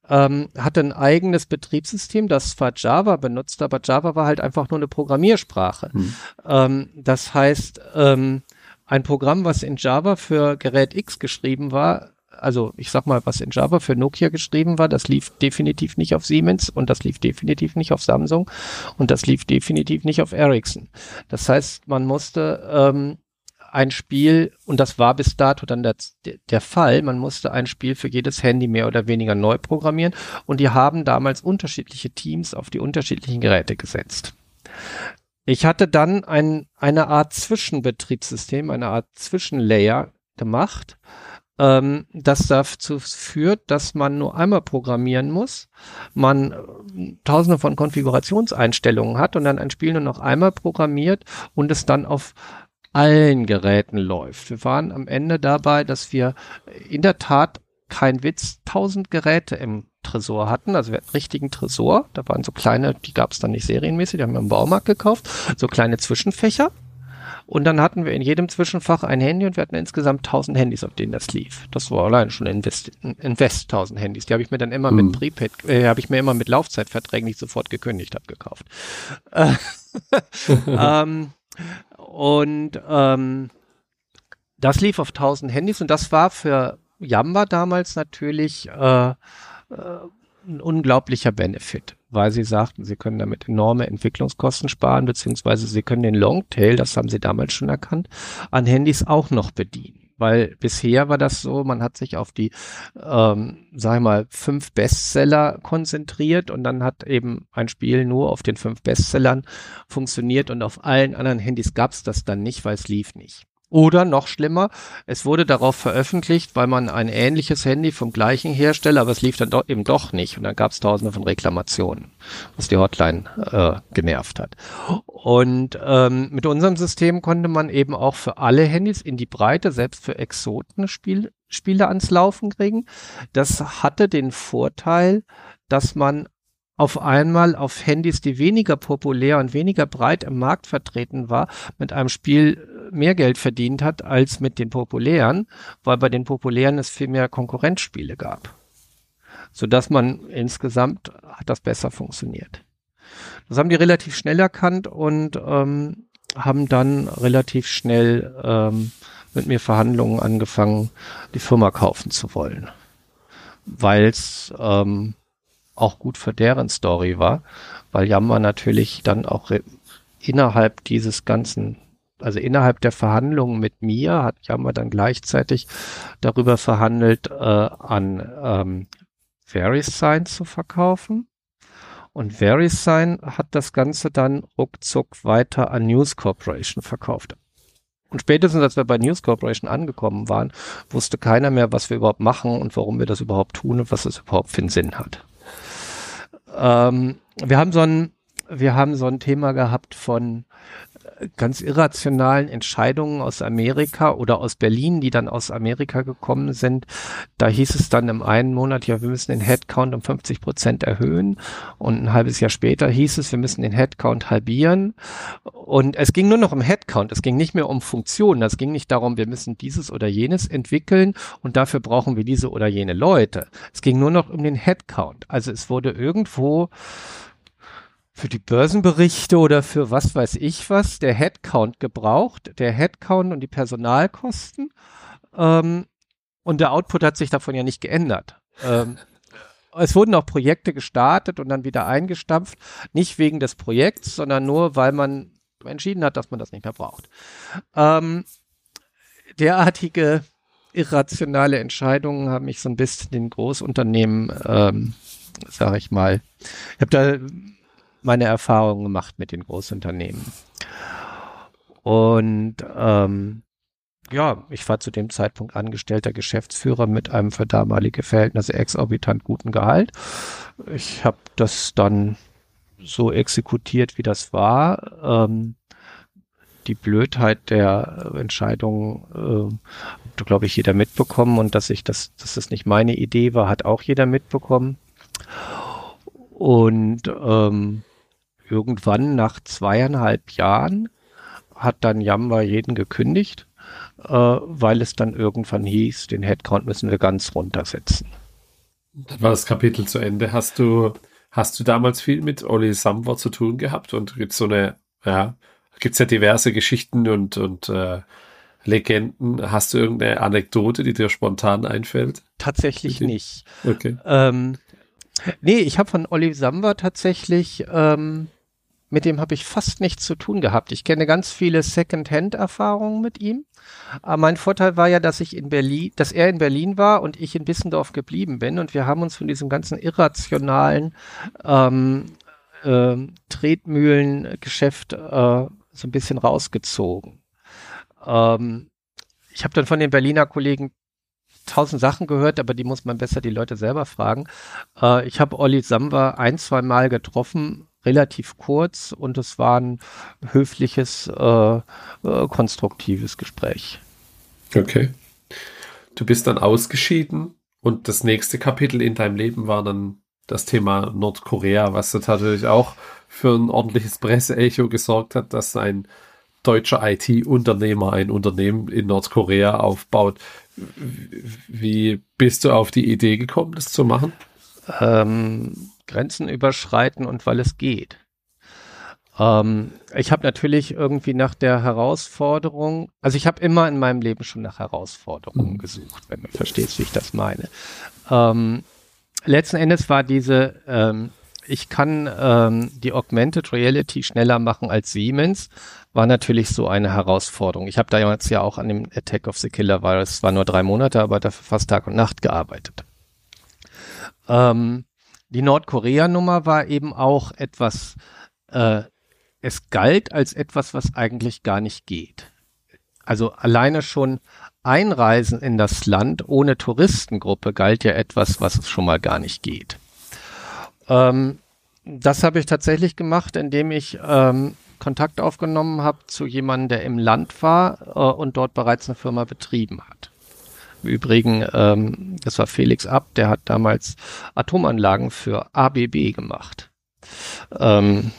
ähm, hatte ein eigenes Betriebssystem, das zwar Java benutzt, aber Java war halt einfach nur eine Programmiersprache. Hm. Ähm, das heißt, ähm, ein Programm, was in Java für Gerät X geschrieben war, also ich sag mal, was in Java für Nokia geschrieben war, das lief definitiv nicht auf Siemens und das lief definitiv nicht auf Samsung und das lief definitiv nicht auf Ericsson. Das heißt, man musste ähm, ein Spiel, und das war bis dato dann der, der Fall, man musste ein Spiel für jedes Handy mehr oder weniger neu programmieren und die haben damals unterschiedliche Teams auf die unterschiedlichen Geräte gesetzt. Ich hatte dann ein, eine Art Zwischenbetriebssystem, eine Art Zwischenlayer gemacht, ähm, das dazu führt, dass man nur einmal programmieren muss, man äh, tausende von Konfigurationseinstellungen hat und dann ein Spiel nur noch einmal programmiert und es dann auf allen Geräten läuft. Wir waren am Ende dabei, dass wir in der Tat kein Witz, tausend Geräte im Tresor hatten. Also wir hatten einen richtigen Tresor. Da waren so kleine, die gab es dann nicht serienmäßig, die haben wir im Baumarkt gekauft. So kleine Zwischenfächer. Und dann hatten wir in jedem Zwischenfach ein Handy und wir hatten insgesamt 1000 Handys, auf denen das lief. Das war allein schon Invest, Invest 1000 Handys. Die habe ich mir dann immer mhm. mit Prepaid, äh, habe ich mir immer mit Laufzeitverträgen, die ich sofort gekündigt habe, gekauft. ähm, und ähm, das lief auf 1000 Handys und das war für Yamba damals natürlich äh, äh, ein unglaublicher Benefit, weil sie sagten, sie können damit enorme Entwicklungskosten sparen, beziehungsweise sie können den Longtail, das haben sie damals schon erkannt, an Handys auch noch bedienen. Weil bisher war das so, man hat sich auf die, ähm, sag ich mal, fünf Bestseller konzentriert und dann hat eben ein Spiel nur auf den fünf Bestsellern funktioniert und auf allen anderen Handys gab es das dann nicht, weil es lief nicht. Oder noch schlimmer, es wurde darauf veröffentlicht, weil man ein ähnliches Handy vom gleichen Hersteller, aber es lief dann doch eben doch nicht. Und dann gab es tausende von Reklamationen, was die Hotline äh, genervt hat. Und ähm, mit unserem System konnte man eben auch für alle Handys in die Breite, selbst für Exoten Spiel, Spiele ans Laufen kriegen. Das hatte den Vorteil, dass man auf einmal auf Handys, die weniger populär und weniger breit im Markt vertreten war, mit einem Spiel mehr Geld verdient hat als mit den populären, weil bei den populären es viel mehr Konkurrenzspiele gab. Sodass man insgesamt hat das besser funktioniert. Das haben die relativ schnell erkannt und ähm, haben dann relativ schnell ähm, mit mir Verhandlungen angefangen, die Firma kaufen zu wollen. Weil es ähm, auch gut für deren Story war, weil Yammer natürlich dann auch innerhalb dieses ganzen, also innerhalb der Verhandlungen mit mir hat Yammer dann gleichzeitig darüber verhandelt, äh, an ähm, VeriSign zu verkaufen. Und VeriSign hat das Ganze dann ruckzuck weiter an News Corporation verkauft. Und spätestens, als wir bei News Corporation angekommen waren, wusste keiner mehr, was wir überhaupt machen und warum wir das überhaupt tun und was es überhaupt für einen Sinn hat. Ähm, wir haben so ein, wir haben so ein Thema gehabt von ganz irrationalen Entscheidungen aus Amerika oder aus Berlin, die dann aus Amerika gekommen sind. Da hieß es dann im einen Monat, ja, wir müssen den Headcount um 50 Prozent erhöhen. Und ein halbes Jahr später hieß es, wir müssen den Headcount halbieren. Und es ging nur noch um Headcount. Es ging nicht mehr um Funktionen. Es ging nicht darum, wir müssen dieses oder jenes entwickeln und dafür brauchen wir diese oder jene Leute. Es ging nur noch um den Headcount. Also es wurde irgendwo für die Börsenberichte oder für was weiß ich was der Headcount gebraucht, der Headcount und die Personalkosten. Ähm, und der Output hat sich davon ja nicht geändert. Ähm, es wurden auch Projekte gestartet und dann wieder eingestampft, nicht wegen des Projekts, sondern nur, weil man entschieden hat, dass man das nicht mehr braucht. Ähm, derartige irrationale Entscheidungen haben mich so ein bisschen den Großunternehmen, ähm, sage ich mal, ich habe da meine Erfahrungen gemacht mit den Großunternehmen. Und ähm, ja, ich war zu dem Zeitpunkt angestellter Geschäftsführer mit einem für damalige Verhältnisse exorbitant guten Gehalt. Ich habe das dann so exekutiert, wie das war. Ähm, die Blödheit der Entscheidung äh, glaube ich, jeder mitbekommen und dass ich das, dass das nicht meine Idee war, hat auch jeder mitbekommen. Und ähm, irgendwann nach zweieinhalb Jahren hat dann Yamba jeden gekündigt, äh, weil es dann irgendwann hieß, den Headcount müssen wir ganz runtersetzen. Dann war das Kapitel zu Ende. Hast du, hast du damals viel mit Olli Samwer zu tun gehabt und gibt so eine, ja, gibt's ja diverse Geschichten und, und äh, Legenden. Hast du irgendeine Anekdote, die dir spontan einfällt? Tatsächlich nicht. Okay. Ähm, nee, ich habe von Olli Samwer tatsächlich ähm, mit dem habe ich fast nichts zu tun gehabt. Ich kenne ganz viele Second-Hand-Erfahrungen mit ihm. Aber mein Vorteil war ja, dass ich in Berlin, dass er in Berlin war und ich in Bissendorf geblieben bin. Und wir haben uns von diesem ganzen irrationalen ähm, äh, Tretmühlengeschäft äh, so ein bisschen rausgezogen. Ähm, ich habe dann von den Berliner Kollegen tausend Sachen gehört, aber die muss man besser die Leute selber fragen. Äh, ich habe Olli Samba ein, zwei Mal getroffen relativ kurz und es war ein höfliches, äh, äh, konstruktives Gespräch. Okay. Du bist dann ausgeschieden und das nächste Kapitel in deinem Leben war dann das Thema Nordkorea, was natürlich auch für ein ordentliches Presseecho gesorgt hat, dass ein deutscher IT-Unternehmer ein Unternehmen in Nordkorea aufbaut. Wie bist du auf die Idee gekommen, das zu machen? Ähm, Grenzen überschreiten und weil es geht. Ähm, ich habe natürlich irgendwie nach der Herausforderung, also ich habe immer in meinem Leben schon nach Herausforderungen mhm. gesucht, wenn du verstehst, wie ich das meine. Ähm, letzten Endes war diese, ähm, ich kann ähm, die Augmented Reality schneller machen als Siemens, war natürlich so eine Herausforderung. Ich habe da jetzt ja auch an dem Attack of the Killer Virus, war nur drei Monate, aber dafür fast Tag und Nacht gearbeitet. Ähm, die Nordkorea-Nummer war eben auch etwas, äh, es galt als etwas, was eigentlich gar nicht geht. Also alleine schon Einreisen in das Land ohne Touristengruppe galt ja etwas, was es schon mal gar nicht geht. Ähm, das habe ich tatsächlich gemacht, indem ich ähm, Kontakt aufgenommen habe zu jemandem, der im Land war äh, und dort bereits eine Firma betrieben hat. Im Übrigen, ähm, das war Felix Abt, der hat damals Atomanlagen für ABB gemacht. Ähm,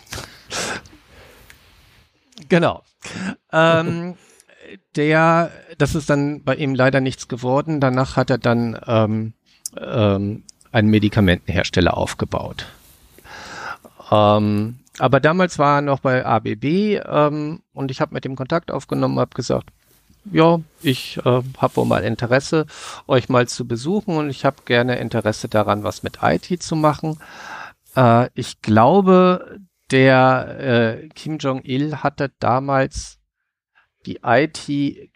genau. Ähm, der, das ist dann bei ihm leider nichts geworden. Danach hat er dann ähm, ähm, einen Medikamentenhersteller aufgebaut. Ähm, aber damals war er noch bei ABB ähm, und ich habe mit dem Kontakt aufgenommen, habe gesagt, ja, ich äh, habe wohl mal Interesse, euch mal zu besuchen und ich habe gerne Interesse daran, was mit IT zu machen. Äh, ich glaube, der äh, Kim Jong-il hatte damals die IT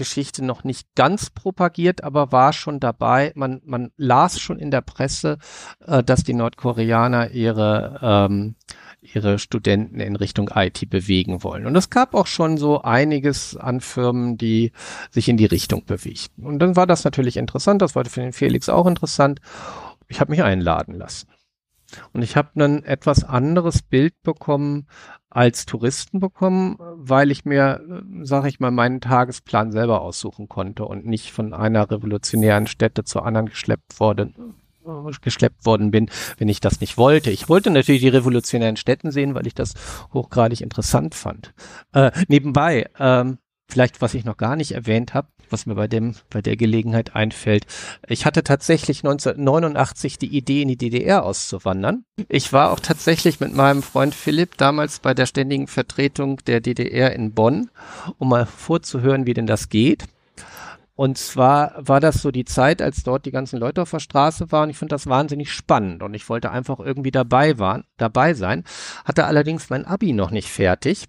Geschichte noch nicht ganz propagiert, aber war schon dabei. Man, man las schon in der Presse, äh, dass die Nordkoreaner ihre ähm, ihre Studenten in Richtung IT bewegen wollen. Und es gab auch schon so einiges an Firmen, die sich in die Richtung bewegten. Und dann war das natürlich interessant, das war für den Felix auch interessant. Ich habe mich einladen lassen. Und ich habe ein etwas anderes Bild bekommen als Touristen bekommen, weil ich mir, sage ich mal, meinen Tagesplan selber aussuchen konnte und nicht von einer revolutionären Stätte zur anderen geschleppt wurde, geschleppt worden bin, wenn ich das nicht wollte. Ich wollte natürlich die revolutionären Städten sehen, weil ich das hochgradig interessant fand. Äh, nebenbei, ähm, vielleicht was ich noch gar nicht erwähnt habe, was mir bei dem bei der Gelegenheit einfällt. Ich hatte tatsächlich 1989 die Idee in die DDR auszuwandern. Ich war auch tatsächlich mit meinem Freund Philipp damals bei der ständigen Vertretung der DDR in Bonn, um mal vorzuhören, wie denn das geht. Und zwar war das so die Zeit, als dort die ganzen Leute auf der Straße waren. Ich fand das wahnsinnig spannend und ich wollte einfach irgendwie dabei, waren, dabei sein. Hatte allerdings mein Abi noch nicht fertig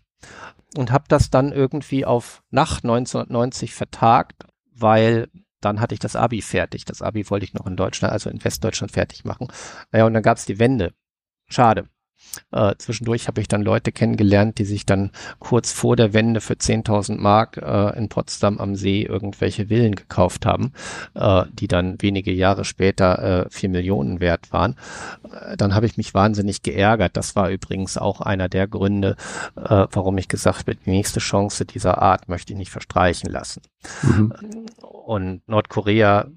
und habe das dann irgendwie auf nach 1990 vertagt, weil dann hatte ich das Abi fertig. Das Abi wollte ich noch in Deutschland, also in Westdeutschland fertig machen. Naja, und dann gab es die Wende. Schade. Äh, zwischendurch habe ich dann Leute kennengelernt, die sich dann kurz vor der Wende für 10.000 Mark äh, in Potsdam am See irgendwelche Villen gekauft haben, äh, die dann wenige Jahre später äh, 4 Millionen wert waren. Äh, dann habe ich mich wahnsinnig geärgert. Das war übrigens auch einer der Gründe, äh, warum ich gesagt habe, die nächste Chance dieser Art möchte ich nicht verstreichen lassen. Mhm. Und Nordkorea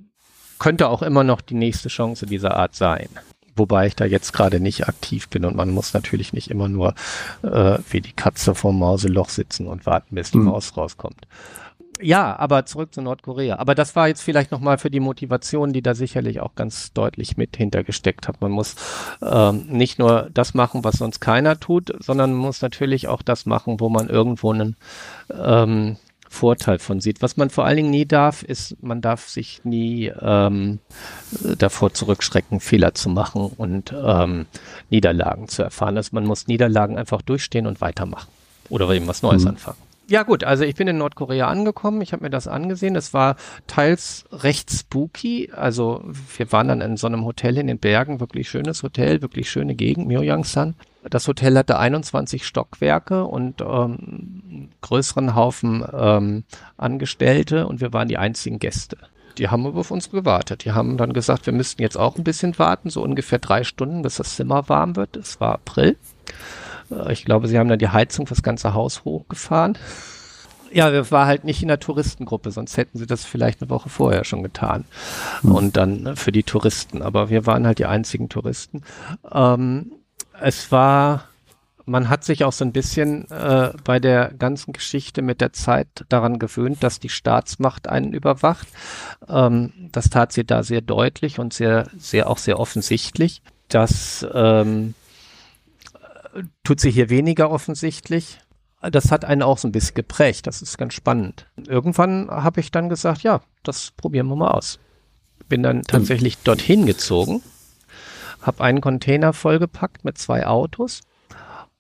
könnte auch immer noch die nächste Chance dieser Art sein. Wobei ich da jetzt gerade nicht aktiv bin und man muss natürlich nicht immer nur äh, wie die Katze vorm Mauseloch sitzen und warten, bis die mhm. Maus rauskommt. Ja, aber zurück zu Nordkorea. Aber das war jetzt vielleicht nochmal für die Motivation, die da sicherlich auch ganz deutlich mit hintergesteckt hat. Man muss ähm, nicht nur das machen, was sonst keiner tut, sondern man muss natürlich auch das machen, wo man irgendwo einen ähm, Vorteil von sieht. Was man vor allen Dingen nie darf, ist, man darf sich nie ähm, davor zurückschrecken, Fehler zu machen und ähm, Niederlagen zu erfahren. Also man muss Niederlagen einfach durchstehen und weitermachen oder eben was Neues mhm. anfangen. Ja gut, also ich bin in Nordkorea angekommen, ich habe mir das angesehen. Es war teils recht spooky. Also wir waren dann in so einem Hotel in den Bergen, wirklich schönes Hotel, wirklich schöne Gegend, Myohyang-san. Das Hotel hatte 21 Stockwerke und ähm, größeren Haufen ähm, Angestellte und wir waren die einzigen Gäste. Die haben auf uns gewartet. Die haben dann gesagt, wir müssten jetzt auch ein bisschen warten, so ungefähr drei Stunden, bis das Zimmer warm wird. Es war April. Äh, ich glaube, sie haben dann die Heizung fürs ganze Haus hochgefahren. Ja, wir waren halt nicht in der Touristengruppe, sonst hätten sie das vielleicht eine Woche vorher schon getan. Mhm. Und dann ne, für die Touristen. Aber wir waren halt die einzigen Touristen. Ähm, es war, man hat sich auch so ein bisschen äh, bei der ganzen Geschichte mit der Zeit daran gewöhnt, dass die Staatsmacht einen überwacht. Ähm, das tat sie da sehr deutlich und sehr, sehr auch sehr offensichtlich. Das ähm, tut sie hier weniger offensichtlich. Das hat einen auch so ein bisschen geprägt. Das ist ganz spannend. Irgendwann habe ich dann gesagt, ja, das probieren wir mal aus. Bin dann tatsächlich dorthin gezogen habe einen Container vollgepackt mit zwei Autos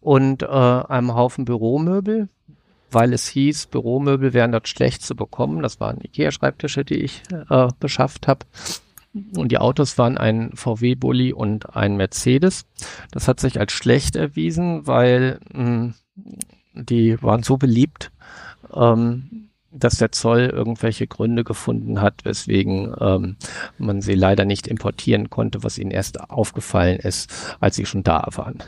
und äh, einem Haufen Büromöbel, weil es hieß, Büromöbel wären dort schlecht zu bekommen. Das waren Ikea-Schreibtische, die ich äh, beschafft habe. Und die Autos waren ein VW-Bully und ein Mercedes. Das hat sich als schlecht erwiesen, weil mh, hm, die waren so beliebt, ähm, dass der Zoll irgendwelche Gründe gefunden hat, weswegen ähm, man sie leider nicht importieren konnte, was ihnen erst aufgefallen ist, als sie schon da waren.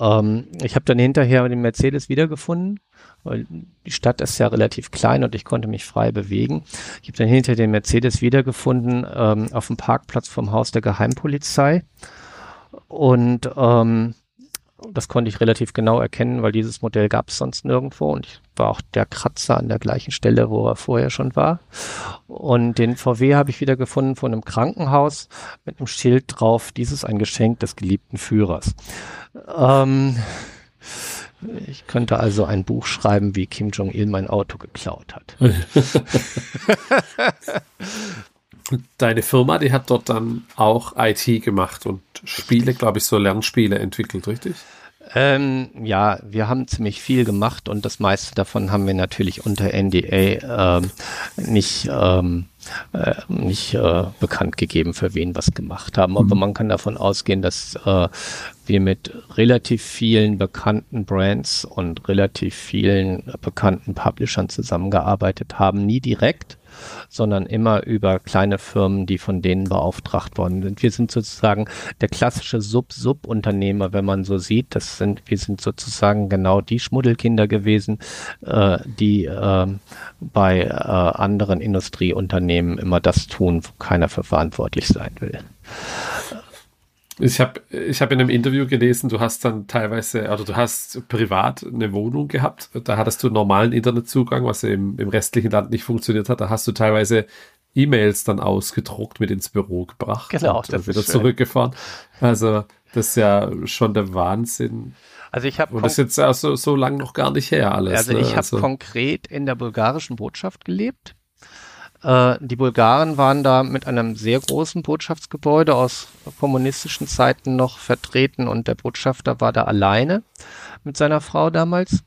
Ähm, ich habe dann hinterher den Mercedes wiedergefunden, weil die Stadt ist ja relativ klein und ich konnte mich frei bewegen. Ich habe dann hinterher den Mercedes wiedergefunden ähm, auf dem Parkplatz vom Haus der Geheimpolizei und ähm, das konnte ich relativ genau erkennen, weil dieses Modell gab es sonst nirgendwo und ich war auch der Kratzer an der gleichen Stelle, wo er vorher schon war. Und den VW habe ich wieder gefunden von einem Krankenhaus mit einem Schild drauf, dieses ein Geschenk des geliebten Führers. Ähm, ich könnte also ein Buch schreiben, wie Kim Jong-il mein Auto geklaut hat. Deine Firma, die hat dort dann auch IT gemacht und Spiele, glaube ich, so Lernspiele entwickelt, richtig? Ähm, ja, wir haben ziemlich viel gemacht und das meiste davon haben wir natürlich unter NDA ähm, nicht, ähm, äh, nicht äh, bekannt gegeben, für wen was gemacht haben. Aber mhm. man kann davon ausgehen, dass äh, wir mit relativ vielen bekannten Brands und relativ vielen bekannten Publishern zusammengearbeitet haben. Nie direkt, sondern immer über kleine Firmen, die von denen beauftragt worden sind. Wir sind sozusagen der klassische Sub-Sub-Unternehmer, wenn man so sieht. Das sind, wir sind sozusagen genau die Schmuddelkinder gewesen, äh, die äh, bei äh, anderen Industrieunternehmen immer das tun, wo keiner für verantwortlich sein will. Ich habe ich hab in einem Interview gelesen, du hast dann teilweise, oder du hast privat eine Wohnung gehabt, da hattest du normalen Internetzugang, was im, im restlichen Land nicht funktioniert hat. Da hast du teilweise E-Mails dann ausgedruckt mit ins Büro gebracht genau, und das wieder zurückgefahren. Also das ist ja schon der Wahnsinn. Also ich habe und das ist jetzt also so lang noch gar nicht her alles. Also ne? ich habe also. konkret in der bulgarischen Botschaft gelebt äh, die Bulgaren waren da mit einem sehr großen Botschaftsgebäude aus kommunistischen Zeiten noch vertreten und der Botschafter war da alleine mit seiner Frau damals.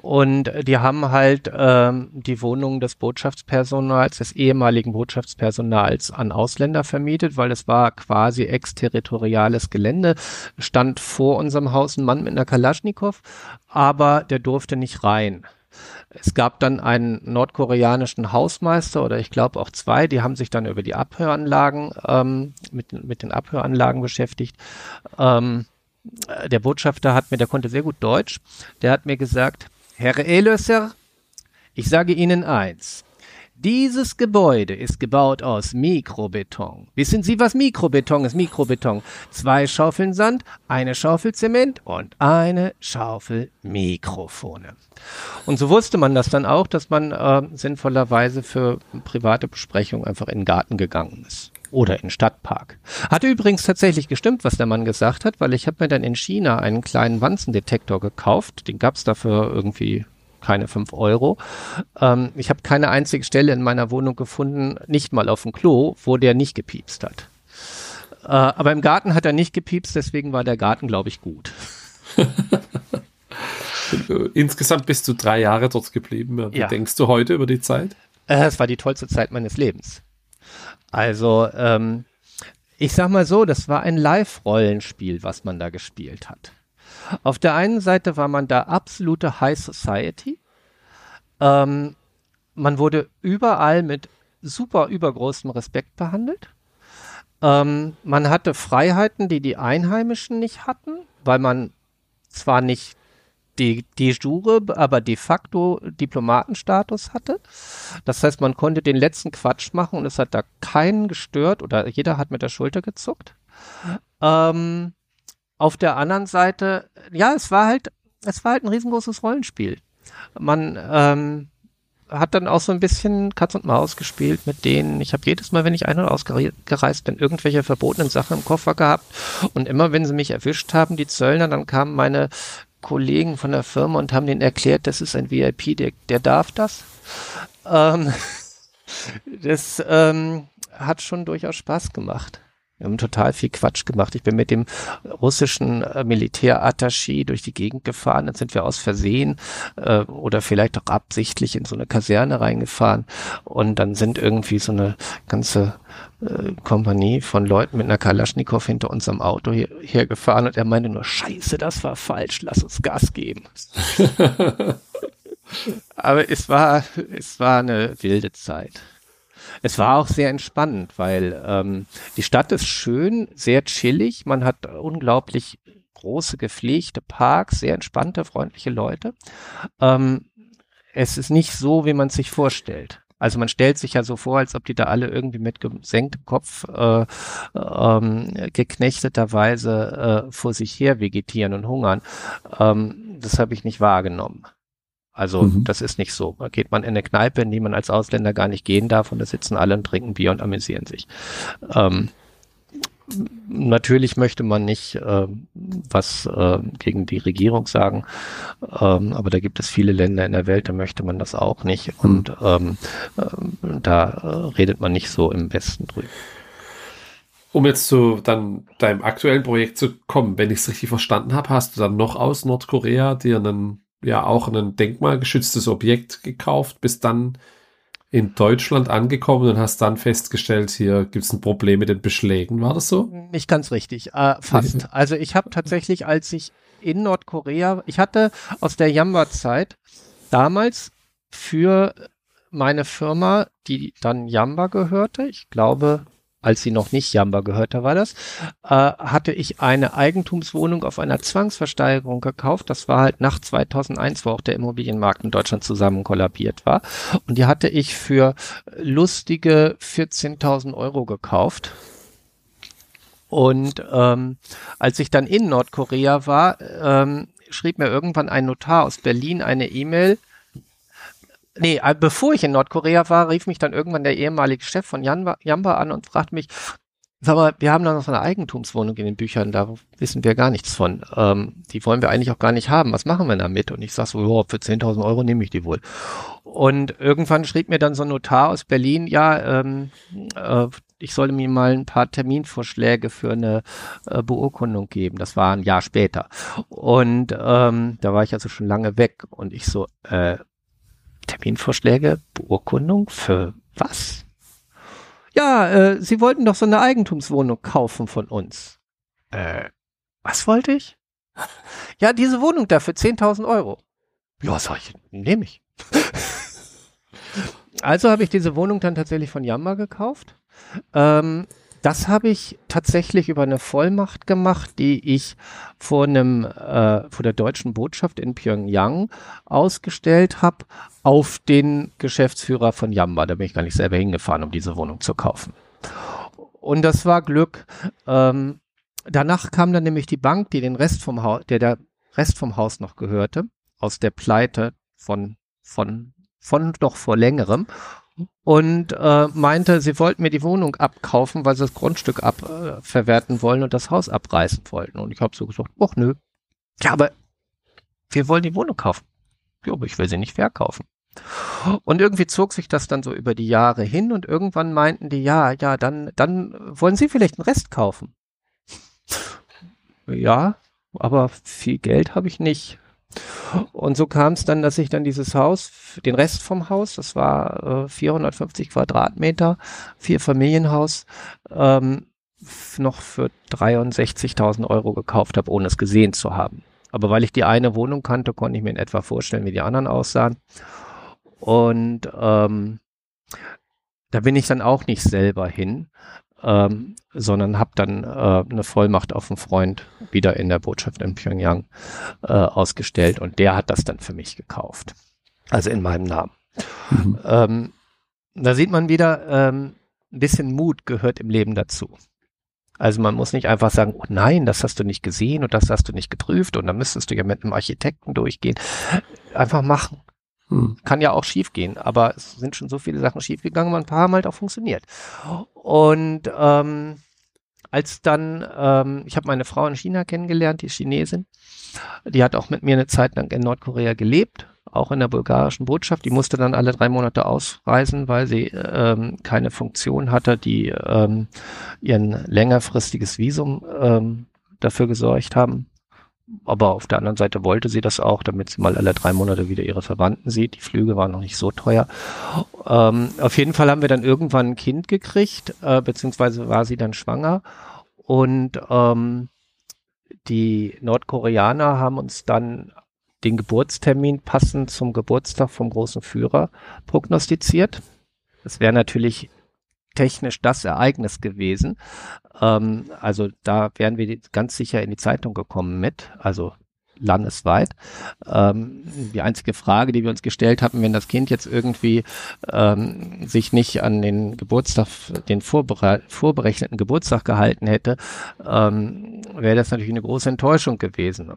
Und die haben halt ähm, die Wohnung des Botschaftspersonals, des ehemaligen Botschaftspersonals an Ausländer vermietet, weil es war quasi exterritoriales Gelände. Stand vor unserem Haus ein Mann mit einer Kalaschnikow, aber der durfte nicht rein. Es gab dann einen nordkoreanischen Hausmeister oder ich glaube auch zwei, die haben sich dann über die Abhöranlagen ähm, mit, mit den Abhöranlagen beschäftigt. Ähm, der Botschafter hat mir, der konnte sehr gut Deutsch, der hat mir gesagt, Herr Elösser, ich sage Ihnen eins. Dieses Gebäude ist gebaut aus Mikrobeton. Wissen Sie, was Mikrobeton ist? Mikrobeton. Zwei Schaufeln Sand, eine Schaufel Zement und eine Schaufel Mikrofone. Und so wusste man das dann auch, dass man äh, sinnvollerweise für private Besprechungen einfach in den Garten gegangen ist oder in den Stadtpark. Hatte übrigens tatsächlich gestimmt, was der Mann gesagt hat, weil ich habe mir dann in China einen kleinen Wanzendetektor gekauft. Den gab's dafür irgendwie keine fünf Euro. Ähm, ich habe keine einzige Stelle in meiner Wohnung gefunden, nicht mal auf dem Klo, wo der nicht gepiepst hat. Äh, aber im Garten hat er nicht gepiepst, deswegen war der Garten, glaube ich, gut. Insgesamt bist du drei Jahre dort geblieben. Wie ja. denkst du heute über die Zeit? Äh, es war die tollste Zeit meines Lebens. Also, ähm, ich sag mal so, das war ein Live-Rollenspiel, was man da gespielt hat. Auf der einen Seite war man da absolute High Society. Ähm, man wurde überall mit super übergroßem Respekt behandelt. Ähm, man hatte Freiheiten, die die Einheimischen nicht hatten, weil man zwar nicht de, de jure, aber de facto Diplomatenstatus hatte. Das heißt, man konnte den letzten Quatsch machen und es hat da keinen gestört oder jeder hat mit der Schulter gezuckt. Ähm, auf der anderen Seite, ja, es war halt, es war halt ein riesengroßes Rollenspiel. Man ähm, hat dann auch so ein bisschen Katz und Maus gespielt mit denen. Ich habe jedes Mal, wenn ich ein- oder ausgereist bin, irgendwelche verbotenen Sachen im Koffer gehabt. Und immer, wenn sie mich erwischt haben, die Zöllner, dann kamen meine Kollegen von der Firma und haben denen erklärt, das ist ein VIP, der, der darf das. Ähm, das ähm, hat schon durchaus Spaß gemacht. Wir haben total viel Quatsch gemacht. Ich bin mit dem russischen äh, Militärattaché durch die Gegend gefahren. Dann sind wir aus Versehen äh, oder vielleicht auch absichtlich in so eine Kaserne reingefahren. Und dann sind irgendwie so eine ganze äh, Kompanie von Leuten mit einer Kalaschnikow hinter unserem Auto hier, hergefahren. Und er meinte nur, scheiße, das war falsch, lass uns Gas geben. Aber es war, es war eine wilde Zeit. Es war auch sehr entspannend, weil ähm, die Stadt ist schön, sehr chillig. Man hat unglaublich große, gepflegte Parks, sehr entspannte, freundliche Leute. Ähm, es ist nicht so, wie man sich vorstellt. Also man stellt sich ja so vor, als ob die da alle irgendwie mit gesenktem Kopf äh, ähm, geknechteterweise äh, vor sich her vegetieren und hungern. Ähm, das habe ich nicht wahrgenommen. Also mhm. das ist nicht so. Da geht man in eine Kneipe, in die man als Ausländer gar nicht gehen darf und da sitzen alle und trinken Bier und amüsieren sich. Ähm, natürlich möchte man nicht äh, was äh, gegen die Regierung sagen, ähm, aber da gibt es viele Länder in der Welt, da möchte man das auch nicht mhm. und ähm, äh, da äh, redet man nicht so im Westen drüber. Um jetzt zu dann deinem aktuellen Projekt zu kommen, wenn ich es richtig verstanden habe, hast du dann noch aus Nordkorea dir einen ja auch ein denkmalgeschütztes Objekt gekauft, bist dann in Deutschland angekommen und hast dann festgestellt, hier gibt es ein Problem mit den Beschlägen. War das so? Nicht ganz richtig, äh, fast. Also ich habe tatsächlich, als ich in Nordkorea, ich hatte aus der Yamba-Zeit damals für meine Firma, die dann Yamba gehörte, ich glaube als sie noch nicht Jamba gehörte, war das, äh, hatte ich eine Eigentumswohnung auf einer Zwangsversteigerung gekauft. Das war halt nach 2001, wo auch der Immobilienmarkt in Deutschland zusammen kollabiert war. Und die hatte ich für lustige 14.000 Euro gekauft. Und ähm, als ich dann in Nordkorea war, ähm, schrieb mir irgendwann ein Notar aus Berlin eine E-Mail, nee, äh, bevor ich in Nordkorea war, rief mich dann irgendwann der ehemalige Chef von Jamba, Jamba an und fragte mich, sag mal, wir haben da noch so eine Eigentumswohnung in den Büchern, da wissen wir gar nichts von. Ähm, die wollen wir eigentlich auch gar nicht haben. Was machen wir damit? Und ich sag so, oh, für 10.000 Euro nehme ich die wohl. Und irgendwann schrieb mir dann so ein Notar aus Berlin, ja, ähm, äh, ich solle mir mal ein paar Terminvorschläge für eine äh, Beurkundung geben. Das war ein Jahr später. Und ähm, da war ich also schon lange weg und ich so, äh, Terminvorschläge, Beurkundung für was? Ja, äh, Sie wollten doch so eine Eigentumswohnung kaufen von uns. Äh, was wollte ich? Ja, diese Wohnung da für 10.000 Euro. Ja, sag ich, nehme ich. also habe ich diese Wohnung dann tatsächlich von Yamba gekauft. Ähm, das habe ich tatsächlich über eine Vollmacht gemacht, die ich vor einem äh, vor der deutschen Botschaft in Pyongyang ausgestellt habe auf den Geschäftsführer von Yamba. Da bin ich gar nicht selber hingefahren, um diese Wohnung zu kaufen. Und das war Glück. Ähm, danach kam dann nämlich die Bank, die den Rest vom Haus, der der Rest vom Haus noch gehörte, aus der Pleite von von von doch vor längerem und äh, meinte, sie wollten mir die Wohnung abkaufen, weil sie das Grundstück abverwerten äh, wollen und das Haus abreißen wollten. Und ich habe so gesagt, ach nö. Ja, aber wir wollen die Wohnung kaufen. Ja, aber ich will sie nicht verkaufen. Und irgendwie zog sich das dann so über die Jahre hin und irgendwann meinten die, ja, ja, dann, dann wollen Sie vielleicht einen Rest kaufen. Ja, aber viel Geld habe ich nicht. Und so kam es dann, dass ich dann dieses Haus, den Rest vom Haus, das war äh, 450 Quadratmeter, vier Familienhaus, ähm, noch für 63.000 Euro gekauft habe, ohne es gesehen zu haben. Aber weil ich die eine Wohnung kannte, konnte ich mir in etwa vorstellen, wie die anderen aussahen. Und ähm, da bin ich dann auch nicht selber hin, ähm, sondern habe dann äh, eine Vollmacht auf einen Freund wieder in der Botschaft in Pyongyang äh, ausgestellt und der hat das dann für mich gekauft. Also in meinem Namen. Mhm. Ähm, da sieht man wieder, ähm, ein bisschen Mut gehört im Leben dazu. Also man muss nicht einfach sagen, oh nein, das hast du nicht gesehen und das hast du nicht geprüft und dann müsstest du ja mit einem Architekten durchgehen. Einfach machen. Hm. Kann ja auch schief gehen, aber es sind schon so viele Sachen schief gegangen, ein paar haben halt auch funktioniert. Und ähm, als dann, ähm, ich habe meine Frau in China kennengelernt, die Chinesin, die hat auch mit mir eine Zeit lang in Nordkorea gelebt, auch in der bulgarischen Botschaft. Die musste dann alle drei Monate ausreisen, weil sie ähm, keine Funktion hatte, die ähm, ihren längerfristiges Visum ähm, dafür gesorgt haben aber auf der anderen Seite wollte sie das auch, damit sie mal alle drei Monate wieder ihre Verwandten sieht. Die Flüge waren noch nicht so teuer. Ähm, auf jeden Fall haben wir dann irgendwann ein Kind gekriegt, äh, beziehungsweise war sie dann schwanger. Und ähm, die Nordkoreaner haben uns dann den Geburtstermin passend zum Geburtstag vom großen Führer prognostiziert. Das wäre natürlich technisch das Ereignis gewesen. Ähm, also da wären wir ganz sicher in die Zeitung gekommen mit, also landesweit. Ähm, die einzige Frage, die wir uns gestellt hatten, wenn das Kind jetzt irgendwie ähm, sich nicht an den Geburtstag, den vorbere vorberechneten Geburtstag gehalten hätte, ähm, wäre das natürlich eine große Enttäuschung gewesen.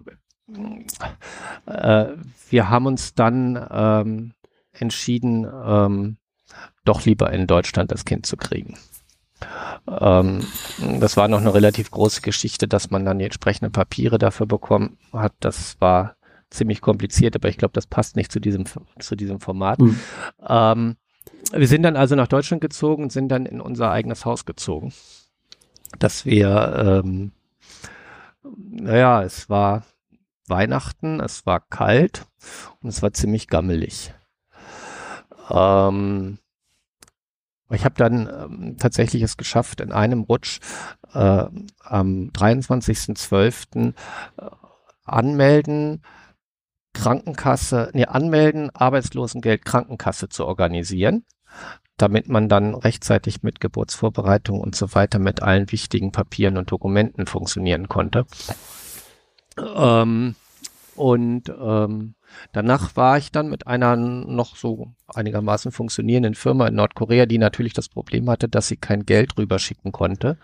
Äh, wir haben uns dann ähm, entschieden, ähm, doch lieber in Deutschland das Kind zu kriegen. Ähm, das war noch eine relativ große Geschichte, dass man dann die entsprechenden Papiere dafür bekommen hat. Das war ziemlich kompliziert, aber ich glaube, das passt nicht zu diesem, zu diesem Format. Mhm. Ähm, wir sind dann also nach Deutschland gezogen und sind dann in unser eigenes Haus gezogen. Dass wir, ähm, naja, es war Weihnachten, es war kalt und es war ziemlich gammelig. Ähm, ich habe dann ähm, tatsächlich es geschafft, in einem Rutsch äh, am 23.12. Äh, anmelden, Krankenkasse, nee, anmelden, Arbeitslosengeld, Krankenkasse zu organisieren, damit man dann rechtzeitig mit Geburtsvorbereitung und so weiter mit allen wichtigen Papieren und Dokumenten funktionieren konnte. Ähm, und ähm, danach war ich dann mit einer noch so einigermaßen funktionierenden Firma in Nordkorea, die natürlich das Problem hatte, dass sie kein Geld rüberschicken konnte.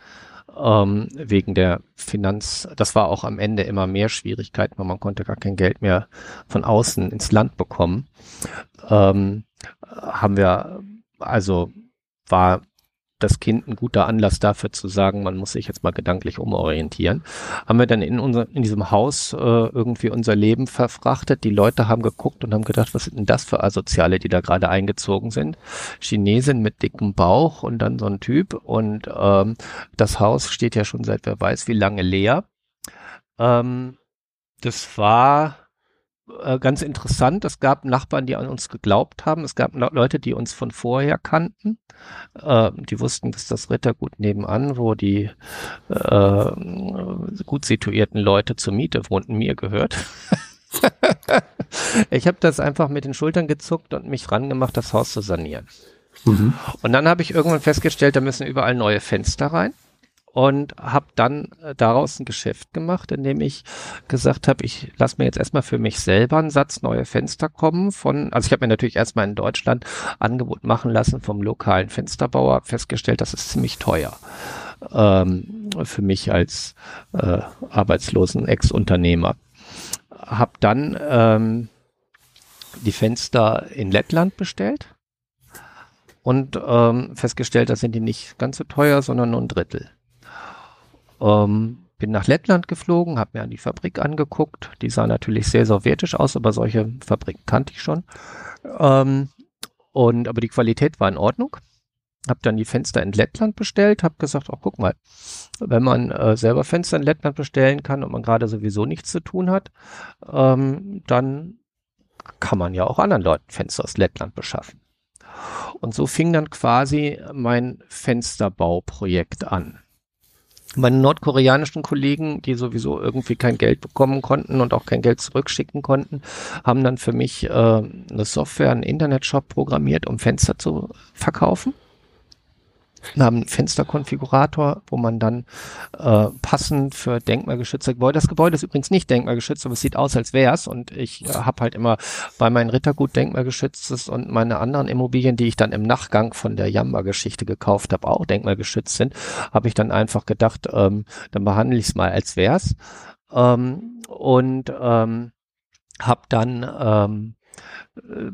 Ähm, wegen der Finanz, das war auch am Ende immer mehr Schwierigkeiten, weil man konnte gar kein Geld mehr von außen ins Land bekommen. Ähm, haben wir, also war das Kind ein guter Anlass dafür zu sagen, man muss sich jetzt mal gedanklich umorientieren. Haben wir dann in, unser, in diesem Haus äh, irgendwie unser Leben verfrachtet. Die Leute haben geguckt und haben gedacht, was sind denn das für Asoziale, die da gerade eingezogen sind? Chinesin mit dickem Bauch und dann so ein Typ. Und ähm, das Haus steht ja schon seit wer weiß wie lange leer. Ähm, das war äh, ganz interessant. Es gab Nachbarn, die an uns geglaubt haben. Es gab Leute, die uns von vorher kannten. Äh, die wussten, dass das Rittergut nebenan, wo die äh, gut situierten Leute zur Miete wohnten, mir gehört. ich habe das einfach mit den Schultern gezuckt und mich rangemacht, das Haus zu sanieren. Mhm. Und dann habe ich irgendwann festgestellt, da müssen überall neue Fenster rein und habe dann äh, daraus ein Geschäft gemacht, indem ich gesagt habe, ich lasse mir jetzt erstmal für mich selber einen Satz neue Fenster kommen von, also ich habe mir natürlich erstmal in Deutschland Angebot machen lassen vom lokalen Fensterbauer, festgestellt, das ist ziemlich teuer ähm, für mich als äh, arbeitslosen Ex-Unternehmer. Hab dann ähm, die Fenster in Lettland bestellt und ähm, festgestellt, da sind die nicht ganz so teuer, sondern nur ein Drittel. Ähm, bin nach Lettland geflogen, habe mir an die Fabrik angeguckt. Die sah natürlich sehr sowjetisch aus, aber solche Fabriken kannte ich schon. Ähm, und aber die Qualität war in Ordnung. Hab dann die Fenster in Lettland bestellt, hab gesagt, oh guck mal, wenn man äh, selber Fenster in Lettland bestellen kann und man gerade sowieso nichts zu tun hat, ähm, dann kann man ja auch anderen Leuten Fenster aus Lettland beschaffen. Und so fing dann quasi mein Fensterbauprojekt an meine nordkoreanischen Kollegen, die sowieso irgendwie kein Geld bekommen konnten und auch kein Geld zurückschicken konnten, haben dann für mich äh, eine Software, einen Internetshop programmiert, um Fenster zu verkaufen. Wir haben einen Fensterkonfigurator, wo man dann äh, passend für denkmalgeschützte Gebäude, das Gebäude ist übrigens nicht denkmalgeschützt, aber es sieht aus, als wäre es und ich äh, habe halt immer bei meinen Rittergut denkmalgeschütztes und meine anderen Immobilien, die ich dann im Nachgang von der Jamba-Geschichte gekauft habe, auch denkmalgeschützt sind, habe ich dann einfach gedacht, ähm, dann behandle ich es mal, als wäre es ähm, und ähm, habe dann ähm, äh,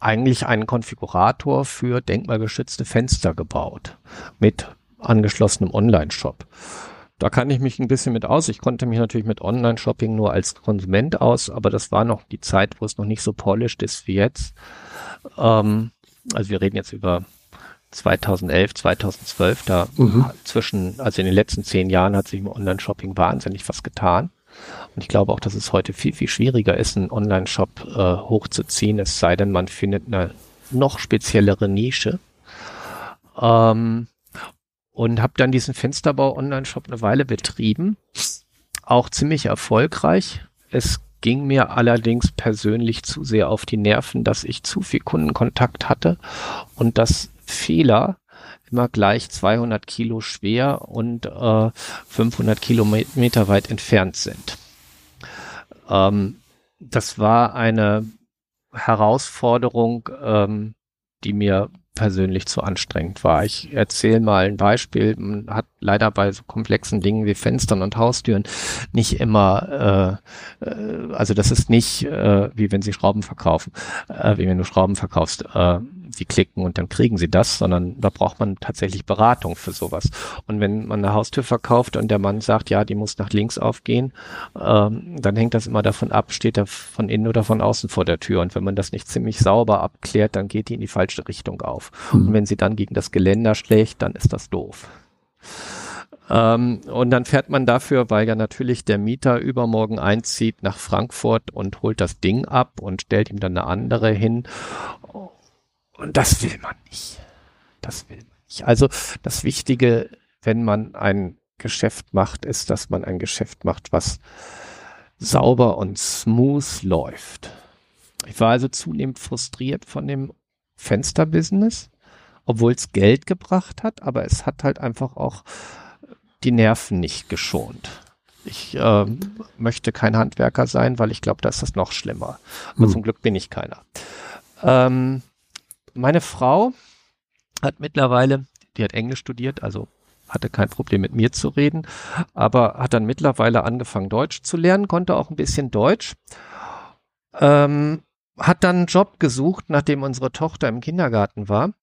eigentlich einen Konfigurator für denkmalgeschützte Fenster gebaut mit angeschlossenem Online-Shop. Da kann ich mich ein bisschen mit aus. Ich konnte mich natürlich mit Online-Shopping nur als Konsument aus, aber das war noch die Zeit, wo es noch nicht so polished ist wie jetzt. Ähm, also wir reden jetzt über 2011, 2012, da mhm. zwischen, also in den letzten zehn Jahren hat sich im Online-Shopping wahnsinnig was getan. Und ich glaube auch, dass es heute viel, viel schwieriger ist, einen Online-Shop äh, hochzuziehen, es sei denn, man findet eine noch speziellere Nische. Ähm, und habe dann diesen Fensterbau-Online-Shop eine Weile betrieben. Auch ziemlich erfolgreich. Es ging mir allerdings persönlich zu sehr auf die Nerven, dass ich zu viel Kundenkontakt hatte und dass Fehler immer gleich 200 Kilo schwer und äh, 500 Kilometer weit entfernt sind. Ähm, das war eine Herausforderung, ähm, die mir persönlich zu anstrengend war. Ich erzähle mal ein Beispiel. Man hat leider bei so komplexen Dingen wie Fenstern und Haustüren nicht immer, äh, äh, also das ist nicht äh, wie wenn Sie Schrauben verkaufen, äh, wie wenn du Schrauben verkaufst. Äh, sie klicken und dann kriegen sie das, sondern da braucht man tatsächlich Beratung für sowas. Und wenn man eine Haustür verkauft und der Mann sagt, ja, die muss nach links aufgehen, ähm, dann hängt das immer davon ab, steht er von innen oder von außen vor der Tür. Und wenn man das nicht ziemlich sauber abklärt, dann geht die in die falsche Richtung auf. Mhm. Und wenn sie dann gegen das Geländer schlägt, dann ist das doof. Ähm, und dann fährt man dafür, weil ja natürlich der Mieter übermorgen einzieht nach Frankfurt und holt das Ding ab und stellt ihm dann eine andere hin. Und das will man nicht. Das will man nicht. Also das Wichtige, wenn man ein Geschäft macht, ist, dass man ein Geschäft macht, was sauber und smooth läuft. Ich war also zunehmend frustriert von dem Fensterbusiness, obwohl es Geld gebracht hat, aber es hat halt einfach auch die Nerven nicht geschont. Ich äh, möchte kein Handwerker sein, weil ich glaube, da ist das noch schlimmer. Aber hm. zum Glück bin ich keiner. Ähm, meine Frau hat mittlerweile, die hat Englisch studiert, also hatte kein Problem mit mir zu reden, aber hat dann mittlerweile angefangen Deutsch zu lernen, konnte auch ein bisschen Deutsch. Ähm, hat dann einen Job gesucht, nachdem unsere Tochter im Kindergarten war,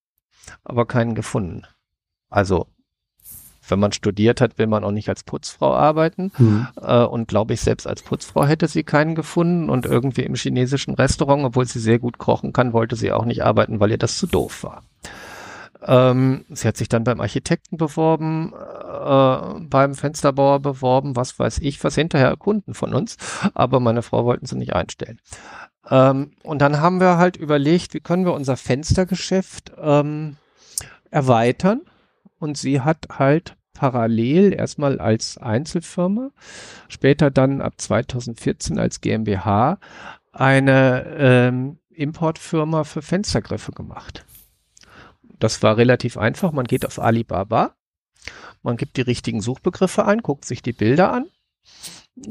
aber keinen gefunden. Also wenn man studiert hat, will man auch nicht als Putzfrau arbeiten. Mhm. Äh, und glaube ich, selbst als Putzfrau hätte sie keinen gefunden. Und irgendwie im chinesischen Restaurant, obwohl sie sehr gut kochen kann, wollte sie auch nicht arbeiten, weil ihr das zu doof war. Ähm, sie hat sich dann beim Architekten beworben, äh, beim Fensterbauer beworben, was weiß ich, was hinterher Kunden von uns. Aber meine Frau wollten sie nicht einstellen. Ähm, und dann haben wir halt überlegt, wie können wir unser Fenstergeschäft ähm, erweitern. Und sie hat halt parallel erstmal als Einzelfirma, später dann ab 2014 als GmbH eine ähm, Importfirma für Fenstergriffe gemacht. Das war relativ einfach. Man geht auf Alibaba, man gibt die richtigen Suchbegriffe ein, guckt sich die Bilder an,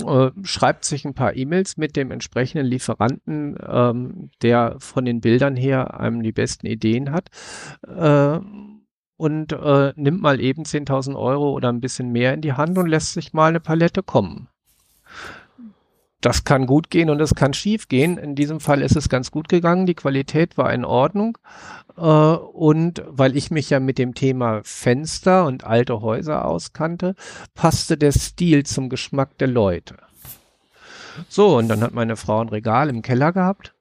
äh, schreibt sich ein paar E-Mails mit dem entsprechenden Lieferanten, ähm, der von den Bildern her einem die besten Ideen hat. Äh, und äh, nimmt mal eben 10.000 Euro oder ein bisschen mehr in die Hand und lässt sich mal eine Palette kommen. Das kann gut gehen und es kann schief gehen. In diesem Fall ist es ganz gut gegangen. Die Qualität war in Ordnung. Äh, und weil ich mich ja mit dem Thema Fenster und alte Häuser auskannte, passte der Stil zum Geschmack der Leute. So, und dann hat meine Frau ein Regal im Keller gehabt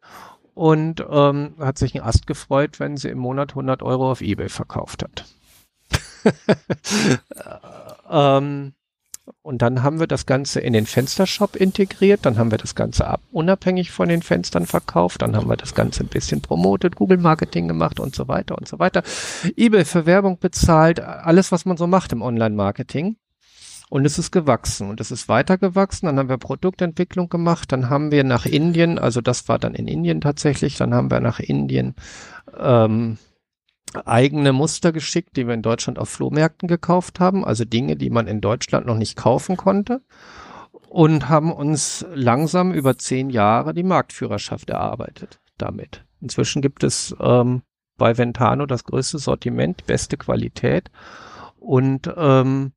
und ähm, hat sich einen Ast gefreut, wenn sie im Monat 100 Euro auf eBay verkauft hat. ähm, und dann haben wir das Ganze in den Fenstershop integriert, dann haben wir das Ganze ab, unabhängig von den Fenstern verkauft, dann haben wir das Ganze ein bisschen promotet, Google Marketing gemacht und so weiter und so weiter. eBay für Werbung bezahlt, alles, was man so macht im Online-Marketing. Und es ist gewachsen und es ist weiter gewachsen. Dann haben wir Produktentwicklung gemacht. Dann haben wir nach Indien, also das war dann in Indien tatsächlich, dann haben wir nach Indien ähm, eigene Muster geschickt, die wir in Deutschland auf Flohmärkten gekauft haben. Also Dinge, die man in Deutschland noch nicht kaufen konnte. Und haben uns langsam über zehn Jahre die Marktführerschaft erarbeitet damit. Inzwischen gibt es ähm, bei Ventano das größte Sortiment, die beste Qualität. Und ähm,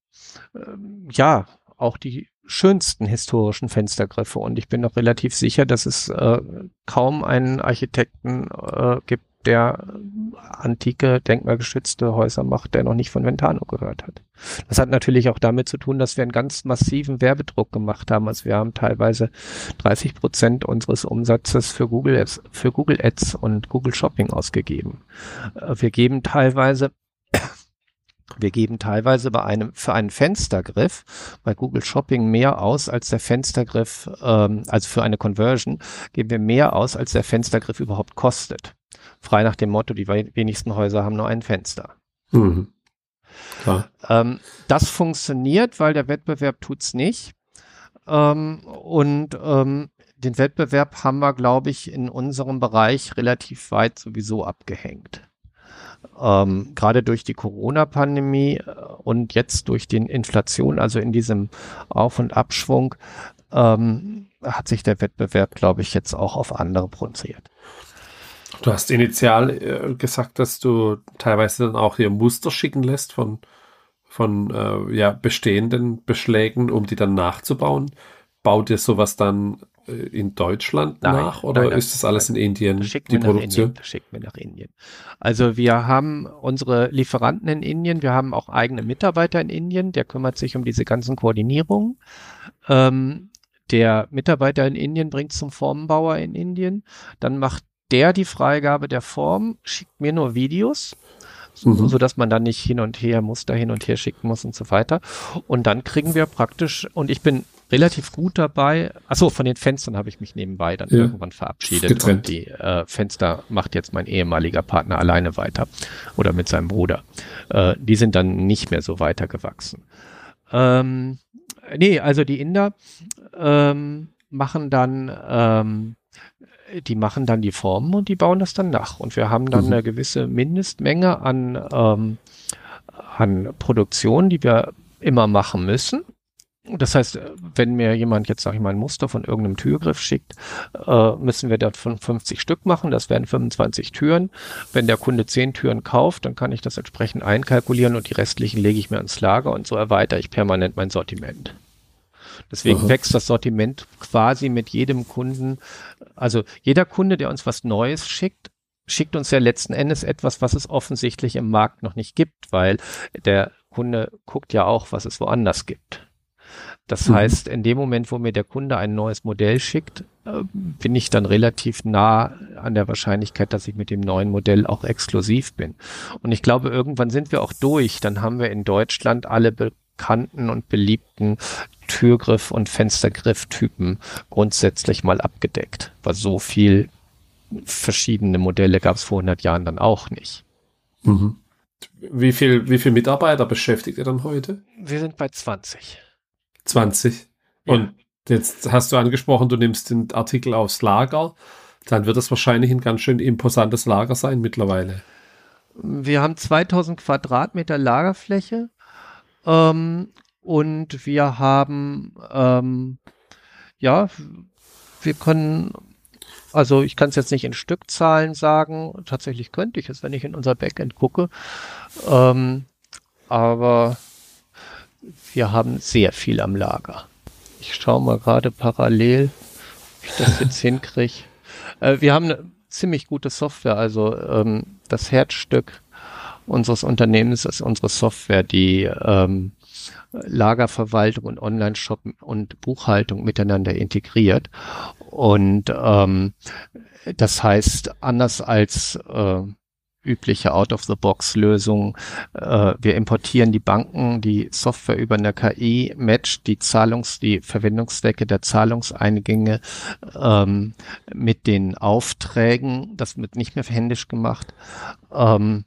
ähm, ja, auch die schönsten historischen Fenstergriffe. Und ich bin noch relativ sicher, dass es äh, kaum einen Architekten äh, gibt, der antike, denkmalgeschützte Häuser macht, der noch nicht von Ventano gehört hat. Das hat natürlich auch damit zu tun, dass wir einen ganz massiven Werbedruck gemacht haben. Also wir haben teilweise 30 Prozent unseres Umsatzes für Google Ads, für Google Ads und Google Shopping ausgegeben. Äh, wir geben teilweise wir geben teilweise bei einem, für einen Fenstergriff bei Google Shopping mehr aus als der Fenstergriff, ähm, also für eine Conversion geben wir mehr aus, als der Fenstergriff überhaupt kostet. Frei nach dem Motto, die wenigsten Häuser haben nur ein Fenster. Mhm. Ähm, das funktioniert, weil der Wettbewerb tut's nicht. Ähm, und ähm, den Wettbewerb haben wir, glaube ich, in unserem Bereich relativ weit sowieso abgehängt ähm, gerade durch die Corona-Pandemie äh, und jetzt durch den Inflation, also in diesem Auf- und Abschwung, ähm, hat sich der Wettbewerb, glaube ich, jetzt auch auf andere produziert. Du hast initial äh, gesagt, dass du teilweise dann auch hier Muster schicken lässt von, von äh, ja, bestehenden Beschlägen, um die dann nachzubauen. Baut ihr sowas dann äh, in Deutschland nein, nach oder nein, ist das alles in Indien, die Produktion? das schicken wir nach Indien. Also wir haben unsere Lieferanten in Indien, wir haben auch eigene Mitarbeiter in Indien, der kümmert sich um diese ganzen Koordinierungen. Ähm, der Mitarbeiter in Indien bringt zum Formenbauer in Indien, dann macht der die Freigabe der Form, schickt mir nur Videos mhm. so dass man dann nicht hin und her Muster hin und her schicken muss und so weiter. Und dann kriegen wir praktisch, und ich bin relativ gut dabei. Achso, von den Fenstern habe ich mich nebenbei dann ja. irgendwann verabschiedet. Getrennt. Und die äh, Fenster macht jetzt mein ehemaliger Partner alleine weiter oder mit seinem Bruder. Äh, die sind dann nicht mehr so weitergewachsen. Ähm, nee, also die Inder ähm, machen dann ähm, die machen dann die Formen und die bauen das dann nach. Und wir haben dann mhm. eine gewisse Mindestmenge an, ähm, an Produktion, die wir immer machen müssen. Das heißt, wenn mir jemand jetzt, sage ich mal, ein Muster von irgendeinem Türgriff schickt, äh, müssen wir davon 50 Stück machen. Das wären 25 Türen. Wenn der Kunde 10 Türen kauft, dann kann ich das entsprechend einkalkulieren und die restlichen lege ich mir ans Lager und so erweitere ich permanent mein Sortiment. Deswegen Aha. wächst das Sortiment quasi mit jedem Kunden. Also jeder Kunde, der uns was Neues schickt, schickt uns ja letzten Endes etwas, was es offensichtlich im Markt noch nicht gibt, weil der Kunde guckt ja auch, was es woanders gibt. Das mhm. heißt, in dem Moment, wo mir der Kunde ein neues Modell schickt, äh, bin ich dann relativ nah an der Wahrscheinlichkeit, dass ich mit dem neuen Modell auch exklusiv bin. Und ich glaube, irgendwann sind wir auch durch. Dann haben wir in Deutschland alle bekannten und beliebten Türgriff- und Fenstergrifftypen grundsätzlich mal abgedeckt, weil so viel verschiedene Modelle gab es vor 100 Jahren dann auch nicht. Mhm. Wie viel, wie viel Mitarbeiter beschäftigt ihr dann heute? Wir sind bei 20. 20. Ja. Und jetzt hast du angesprochen, du nimmst den Artikel aufs Lager. Dann wird das wahrscheinlich ein ganz schön imposantes Lager sein mittlerweile. Wir haben 2000 Quadratmeter Lagerfläche ähm, und wir haben, ähm, ja, wir können also ich kann es jetzt nicht in Stückzahlen sagen. Tatsächlich könnte ich es, wenn ich in unser Backend gucke. Ähm, aber wir haben sehr viel am Lager. Ich schaue mal gerade parallel, ob ich das jetzt hinkriege. Äh, wir haben eine ziemlich gute Software. Also ähm, das Herzstück unseres Unternehmens ist unsere Software, die ähm, Lagerverwaltung und Online-Shop und Buchhaltung miteinander integriert. Und ähm, das heißt, anders als äh, übliche Out-of-the-Box-Lösung, äh, wir importieren die Banken, die Software über eine KI, matcht die Zahlungs-, die Verwendungszwecke der Zahlungseingänge ähm, mit den Aufträgen. Das wird nicht mehr händisch gemacht. Ähm,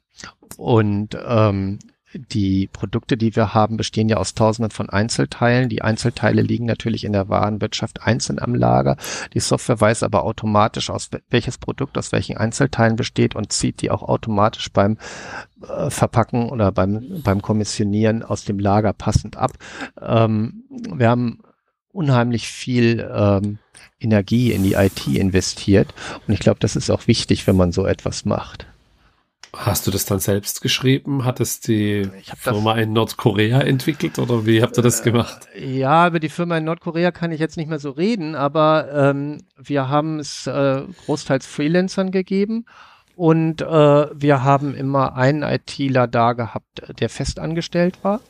und ähm, die Produkte, die wir haben, bestehen ja aus tausenden von Einzelteilen. Die Einzelteile liegen natürlich in der Warenwirtschaft einzeln am Lager. Die Software weiß aber automatisch, aus welches Produkt aus welchen Einzelteilen besteht und zieht die auch automatisch beim äh, Verpacken oder beim, beim Kommissionieren aus dem Lager passend ab. Ähm, wir haben unheimlich viel ähm, Energie in die IT investiert und ich glaube, das ist auch wichtig, wenn man so etwas macht. Hast du das dann selbst geschrieben? Hat es die Firma in Nordkorea entwickelt oder wie habt ihr das äh, gemacht? Ja, über die Firma in Nordkorea kann ich jetzt nicht mehr so reden, aber ähm, wir haben es äh, großteils Freelancern gegeben und äh, wir haben immer einen ITler da gehabt, der festangestellt war.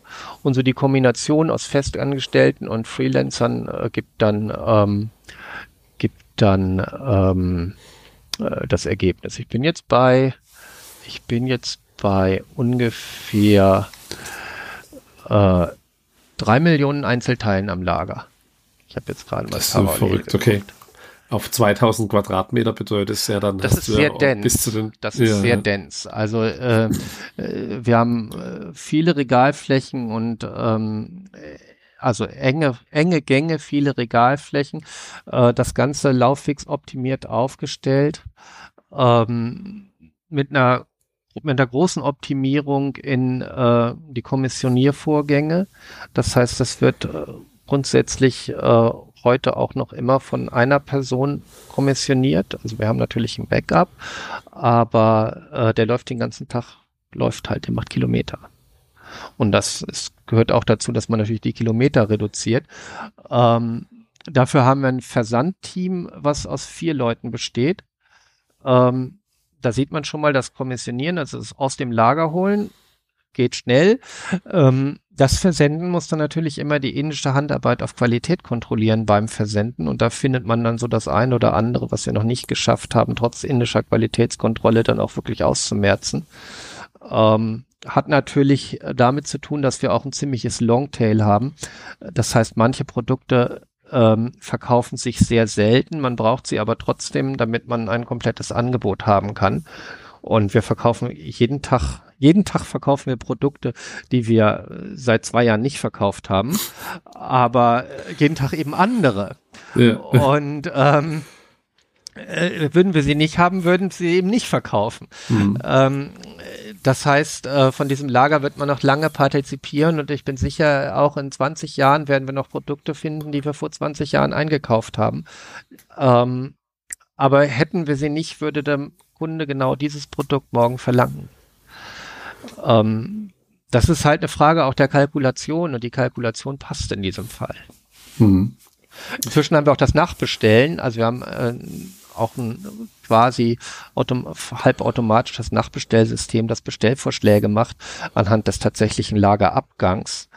Und so die Kombination aus Festangestellten und Freelancern äh, gibt dann ähm, gibt dann ähm, äh, das Ergebnis. Ich bin jetzt bei ich bin jetzt bei ungefähr äh, drei Millionen Einzelteilen am Lager. Ich habe jetzt gerade mal Das ist verrückt, geguckt. okay. Auf 2000 Quadratmeter bedeutet es ja dann. Das ist sehr dense. Bis zu den, das ist ja, sehr dense. Also äh, äh, wir haben äh, viele Regalflächen und ähm, also enge, enge Gänge, viele Regalflächen. Äh, das Ganze lauffix optimiert aufgestellt. Ähm, mit einer mit einer großen Optimierung in äh, die Kommissioniervorgänge. Das heißt, das wird äh, grundsätzlich äh, heute auch noch immer von einer Person kommissioniert. Also wir haben natürlich ein Backup, aber äh, der läuft den ganzen Tag, läuft halt, der macht Kilometer. Und das ist, gehört auch dazu, dass man natürlich die Kilometer reduziert. Ähm, dafür haben wir ein Versandteam, was aus vier Leuten besteht. Ähm, da sieht man schon mal das Kommissionieren, also das aus dem Lager holen, geht schnell. Ähm, das Versenden muss dann natürlich immer die indische Handarbeit auf Qualität kontrollieren beim Versenden und da findet man dann so das eine oder andere, was wir noch nicht geschafft haben, trotz indischer Qualitätskontrolle dann auch wirklich auszumerzen. Ähm, hat natürlich damit zu tun, dass wir auch ein ziemliches Longtail haben. Das heißt, manche Produkte ähm, verkaufen sich sehr selten. Man braucht sie aber trotzdem, damit man ein komplettes Angebot haben kann. Und wir verkaufen jeden Tag, jeden Tag verkaufen wir Produkte, die wir äh, seit zwei Jahren nicht verkauft haben, aber äh, jeden Tag eben andere. Ja. Und ähm, äh, würden wir sie nicht haben, würden sie eben nicht verkaufen. Mhm. Ähm, das heißt, äh, von diesem Lager wird man noch lange partizipieren und ich bin sicher, auch in 20 Jahren werden wir noch Produkte finden, die wir vor 20 Jahren eingekauft haben. Ähm, aber hätten wir sie nicht, würde der Kunde genau dieses Produkt morgen verlangen. Ähm, das ist halt eine Frage auch der Kalkulation und die Kalkulation passt in diesem Fall. Mhm. Inzwischen haben wir auch das Nachbestellen. Also wir haben äh, auch ein quasi autom halbautomatisches Nachbestellsystem, das Bestellvorschläge macht anhand des tatsächlichen Lagerabgangs.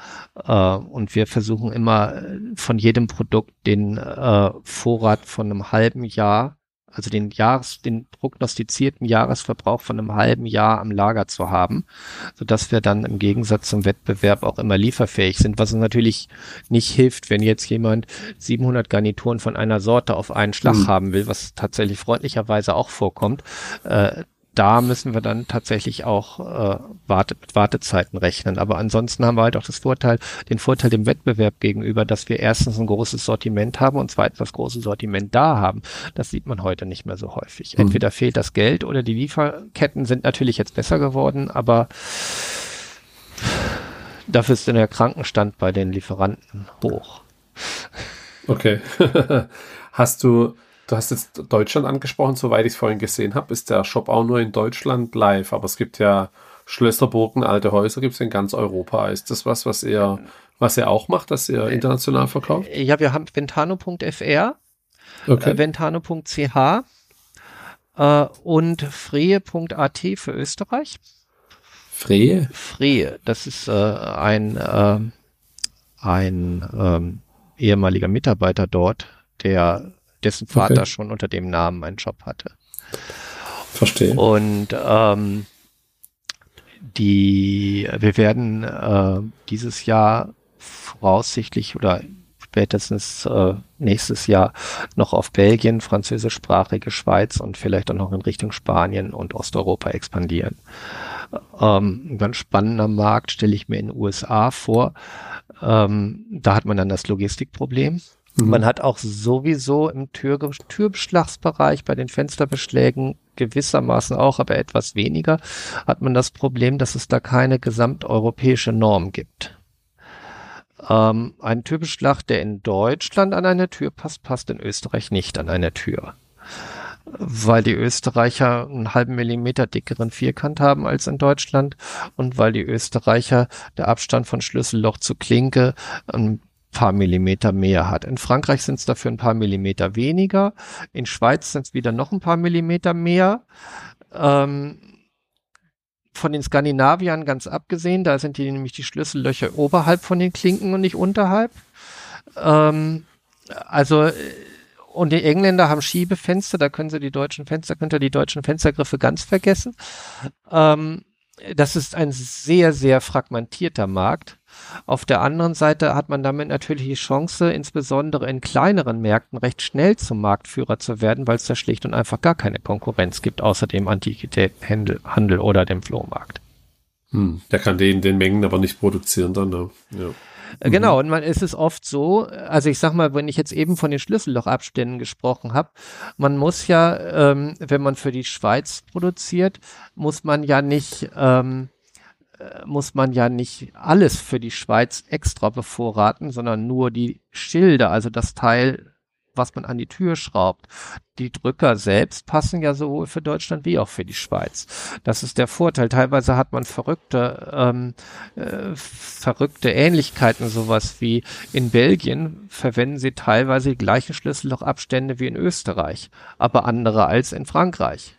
Äh, und wir versuchen immer von jedem Produkt den äh, Vorrat von einem halben Jahr also den Jahres, den prognostizierten Jahresverbrauch von einem halben Jahr am Lager zu haben, so dass wir dann im Gegensatz zum Wettbewerb auch immer lieferfähig sind, was uns natürlich nicht hilft, wenn jetzt jemand 700 Garnituren von einer Sorte auf einen Schlag mhm. haben will, was tatsächlich freundlicherweise auch vorkommt. Äh, da müssen wir dann tatsächlich auch äh, Warte, mit Wartezeiten rechnen. Aber ansonsten haben wir halt auch das Vorteil, den Vorteil dem Wettbewerb gegenüber, dass wir erstens ein großes Sortiment haben und zweitens das große Sortiment da haben. Das sieht man heute nicht mehr so häufig. Mhm. Entweder fehlt das Geld oder die Lieferketten sind natürlich jetzt besser geworden, aber dafür ist der Krankenstand bei den Lieferanten hoch. Okay. Hast du Du hast jetzt Deutschland angesprochen, soweit ich es vorhin gesehen habe, ist der Shop auch nur in Deutschland live, aber es gibt ja Schlösser, Burgen, alte Häuser gibt es in ganz Europa. Ist das was, was ihr, was ihr auch macht, dass ihr international verkauft? Ja, wir haben ventano.fr, okay. äh, ventano.ch äh, und freie.at für Österreich. Freie? Freie, das ist äh, ein, äh, ein ähm, ehemaliger Mitarbeiter dort, der dessen Vater okay. schon unter dem Namen einen Job hatte. Verstehe. Und ähm, die, wir werden äh, dieses Jahr voraussichtlich oder spätestens äh, nächstes Jahr noch auf Belgien, französischsprachige Schweiz und vielleicht auch noch in Richtung Spanien und Osteuropa expandieren. Ähm, ein ganz spannender Markt stelle ich mir in den USA vor. Ähm, da hat man dann das Logistikproblem. Mhm. Man hat auch sowieso im Tür Türbeschlagsbereich bei den Fensterbeschlägen gewissermaßen auch, aber etwas weniger, hat man das Problem, dass es da keine gesamteuropäische Norm gibt. Ähm, ein Türbeschlag, der in Deutschland an eine Tür passt, passt in Österreich nicht an eine Tür. Weil die Österreicher einen halben Millimeter dickeren Vierkant haben als in Deutschland und weil die Österreicher der Abstand von Schlüsselloch zu Klinke ein paar Millimeter mehr hat. In Frankreich sind es dafür ein paar Millimeter weniger. In Schweiz sind es wieder noch ein paar Millimeter mehr. Ähm, von den Skandinaviern ganz abgesehen, da sind die nämlich die Schlüssellöcher oberhalb von den Klinken und nicht unterhalb. Ähm, also äh, und die Engländer haben Schiebefenster, da können sie die deutschen Fenster, könnt ihr die deutschen Fenstergriffe ganz vergessen. Ähm, das ist ein sehr, sehr fragmentierter Markt. Auf der anderen Seite hat man damit natürlich die Chance, insbesondere in kleineren Märkten recht schnell zum Marktführer zu werden, weil es da schlicht und einfach gar keine Konkurrenz gibt, außer dem Antiquitätenhandel oder dem Flohmarkt. Hm, der kann den, den Mengen aber nicht produzieren dann, ne? Ja. Äh, genau, mhm. und man ist es oft so, also ich sag mal, wenn ich jetzt eben von den Schlüssellochabständen gesprochen habe, man muss ja, ähm, wenn man für die Schweiz produziert, muss man ja nicht ähm, äh, muss man ja nicht alles für die Schweiz extra bevorraten, sondern nur die Schilder, also das Teil, was man an die Tür schraubt. Die Drücker selbst passen ja sowohl für Deutschland wie auch für die Schweiz. Das ist der Vorteil. Teilweise hat man verrückte, ähm, äh, verrückte Ähnlichkeiten, sowas wie in Belgien verwenden sie teilweise die gleichen Schlüssellochabstände wie in Österreich, aber andere als in Frankreich.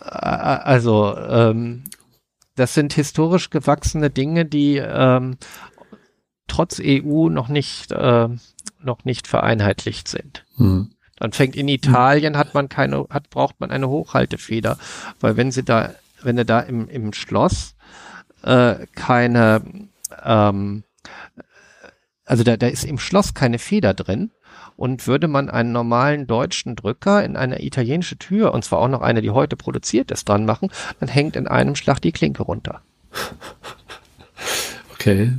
Also ähm, das sind historisch gewachsene Dinge, die ähm, trotz EU noch nicht äh, noch nicht vereinheitlicht sind. Hm. Dann fängt in Italien hat man keine hat braucht man eine Hochhaltefeder, weil wenn sie da wenn du da im im Schloss äh, keine ähm, also da, da ist im Schloss keine Feder drin, und würde man einen normalen deutschen Drücker in eine italienische Tür, und zwar auch noch eine, die heute produziert ist, dran machen, dann hängt in einem Schlag die Klinke runter. Okay.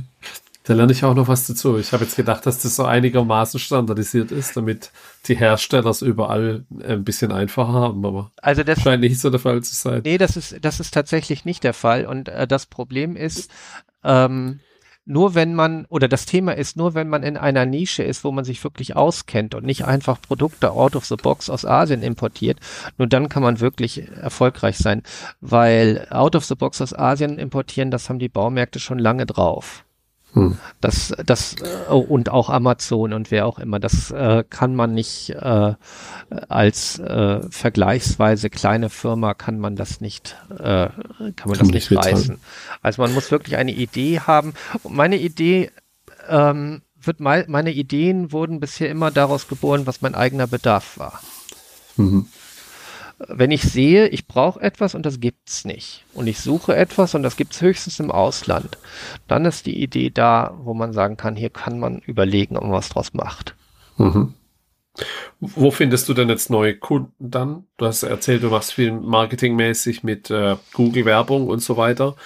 Da lerne ich auch noch was dazu. Ich habe jetzt gedacht, dass das so einigermaßen standardisiert ist, damit die Hersteller es überall ein bisschen einfacher haben, aber also das scheint nicht so der Fall zu sein. Nee, das ist, das ist tatsächlich nicht der Fall. Und äh, das Problem ist, ähm, nur wenn man, oder das Thema ist, nur wenn man in einer Nische ist, wo man sich wirklich auskennt und nicht einfach Produkte out of the box aus Asien importiert, nur dann kann man wirklich erfolgreich sein. Weil out of the box aus Asien importieren, das haben die Baumärkte schon lange drauf. Hm. Das, das äh, und auch Amazon und wer auch immer, das äh, kann man nicht äh, als äh, vergleichsweise kleine Firma kann man das nicht, äh, kann man kann das nicht reißen. Also man muss wirklich eine Idee haben. Meine Idee ähm, wird me meine Ideen wurden bisher immer daraus geboren, was mein eigener Bedarf war. Mhm wenn ich sehe, ich brauche etwas und das gibt's nicht und ich suche etwas und das gibt's höchstens im Ausland, dann ist die Idee da, wo man sagen kann, hier kann man überlegen, ob man was draus macht. Mhm. Wo findest du denn jetzt neue Kunden dann? Du hast erzählt, du machst viel marketingmäßig mit äh, Google-Werbung und so weiter.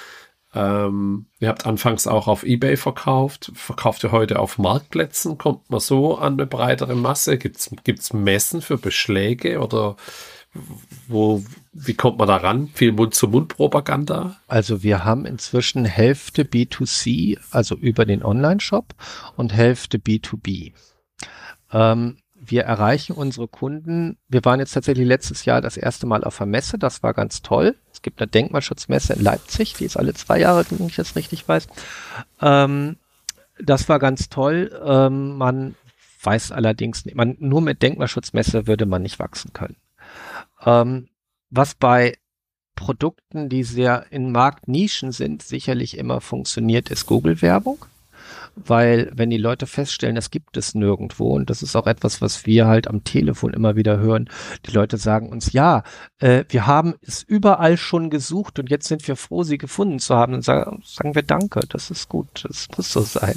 Ähm, ihr habt anfangs auch auf Ebay verkauft. Verkauft ihr heute auf Marktplätzen? Kommt man so an eine breitere Masse? Gibt's gibt's Messen für Beschläge oder wo, wie kommt man da ran? Viel Mund-zu-Mund-Propaganda? Also wir haben inzwischen Hälfte B2C, also über den Online-Shop und Hälfte B2B. Ähm, wir erreichen unsere Kunden. Wir waren jetzt tatsächlich letztes Jahr das erste Mal auf der Messe. Das war ganz toll. Es gibt eine Denkmalschutzmesse in Leipzig, die ist alle zwei Jahre, wenn ich das richtig weiß. Ähm, das war ganz toll. Ähm, man weiß allerdings man, nur mit Denkmalschutzmesse würde man nicht wachsen können. Ähm, was bei Produkten, die sehr in Marktnischen sind, sicherlich immer funktioniert, ist Google-Werbung weil wenn die Leute feststellen, das gibt es nirgendwo und das ist auch etwas, was wir halt am Telefon immer wieder hören, die Leute sagen uns, ja, äh, wir haben es überall schon gesucht und jetzt sind wir froh, sie gefunden zu haben und sagen, sagen wir Danke, das ist gut, das muss so sein.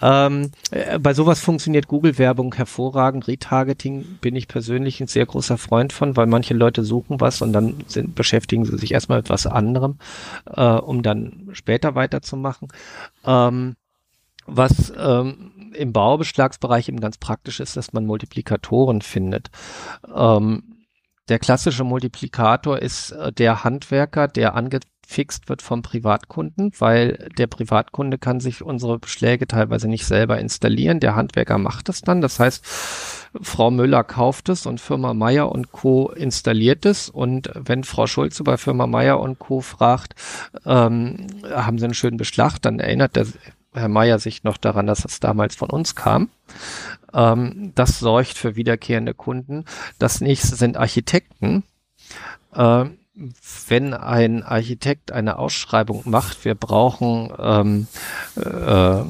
Ähm, äh, bei sowas funktioniert Google-Werbung hervorragend, Retargeting bin ich persönlich ein sehr großer Freund von, weil manche Leute suchen was und dann sind, beschäftigen sie sich erstmal mit was anderem, äh, um dann später weiterzumachen. Ähm, was ähm, im Baubeschlagsbereich eben ganz praktisch ist, dass man Multiplikatoren findet. Ähm, der klassische Multiplikator ist äh, der Handwerker, der angefixt wird vom Privatkunden, weil der Privatkunde kann sich unsere Beschläge teilweise nicht selber installieren. Der Handwerker macht es dann. Das heißt, Frau Müller kauft es und Firma Meier und Co. installiert es. Und wenn Frau Schulze bei Firma Meier und Co. fragt, ähm, haben sie einen schönen Beschlag, dann erinnert der Herr Meier sich noch daran, dass es damals von uns kam. Ähm, das sorgt für wiederkehrende Kunden. Das nächste sind Architekten. Ähm, wenn ein Architekt eine Ausschreibung macht, wir brauchen ähm, äh,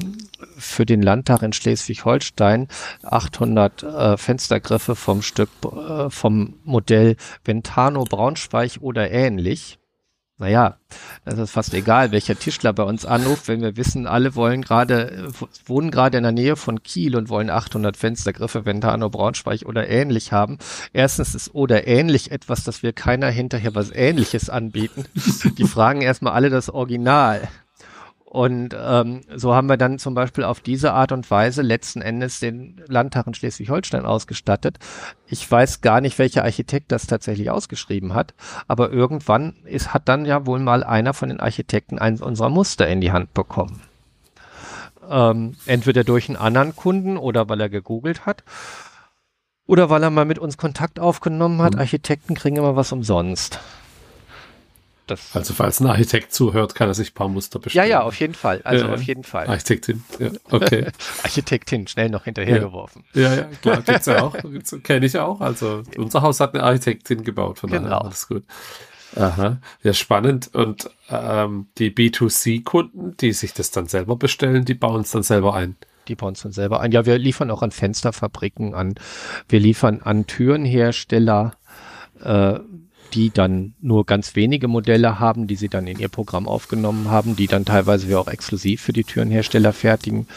für den Landtag in Schleswig-Holstein 800 äh, Fenstergriffe vom Stück äh, vom Modell Ventano Braunschweig oder ähnlich naja, das ist fast egal, welcher Tischler bei uns anruft, wenn wir wissen, alle wollen gerade, wohnen gerade in der Nähe von Kiel und wollen 800 Fenstergriffe, Ventano, Braunschweig oder ähnlich haben. Erstens ist oder ähnlich etwas, dass wir keiner hinterher was ähnliches anbieten. Die fragen erstmal alle das Original. Und ähm, so haben wir dann zum Beispiel auf diese Art und Weise letzten Endes den Landtag in Schleswig-Holstein ausgestattet. Ich weiß gar nicht, welcher Architekt das tatsächlich ausgeschrieben hat, aber irgendwann ist, hat dann ja wohl mal einer von den Architekten eins unserer Muster in die Hand bekommen. Ähm, entweder durch einen anderen Kunden oder weil er gegoogelt hat oder weil er mal mit uns Kontakt aufgenommen hat. Mhm. Architekten kriegen immer was umsonst. Das also falls ein Architekt zuhört, kann er sich ein paar Muster bestellen. Ja, ja, auf jeden Fall. Also ja, auf jeden Fall. Architektin, ja, okay. Architektin, schnell noch hinterhergeworfen. Ja. ja, ja, klar, gibt's ja auch. Kenne ich auch. Also unser Haus hat eine Architektin gebaut, von genau. daher alles gut. Aha, ja, spannend. Und ähm, die B2C-Kunden, die sich das dann selber bestellen, die bauen es dann selber ein. Die bauen es dann selber ein. Ja, wir liefern auch an Fensterfabriken an. Wir liefern an Türenhersteller. Äh, die dann nur ganz wenige Modelle haben, die sie dann in ihr Programm aufgenommen haben, die dann teilweise wir auch exklusiv für die Türenhersteller fertigen.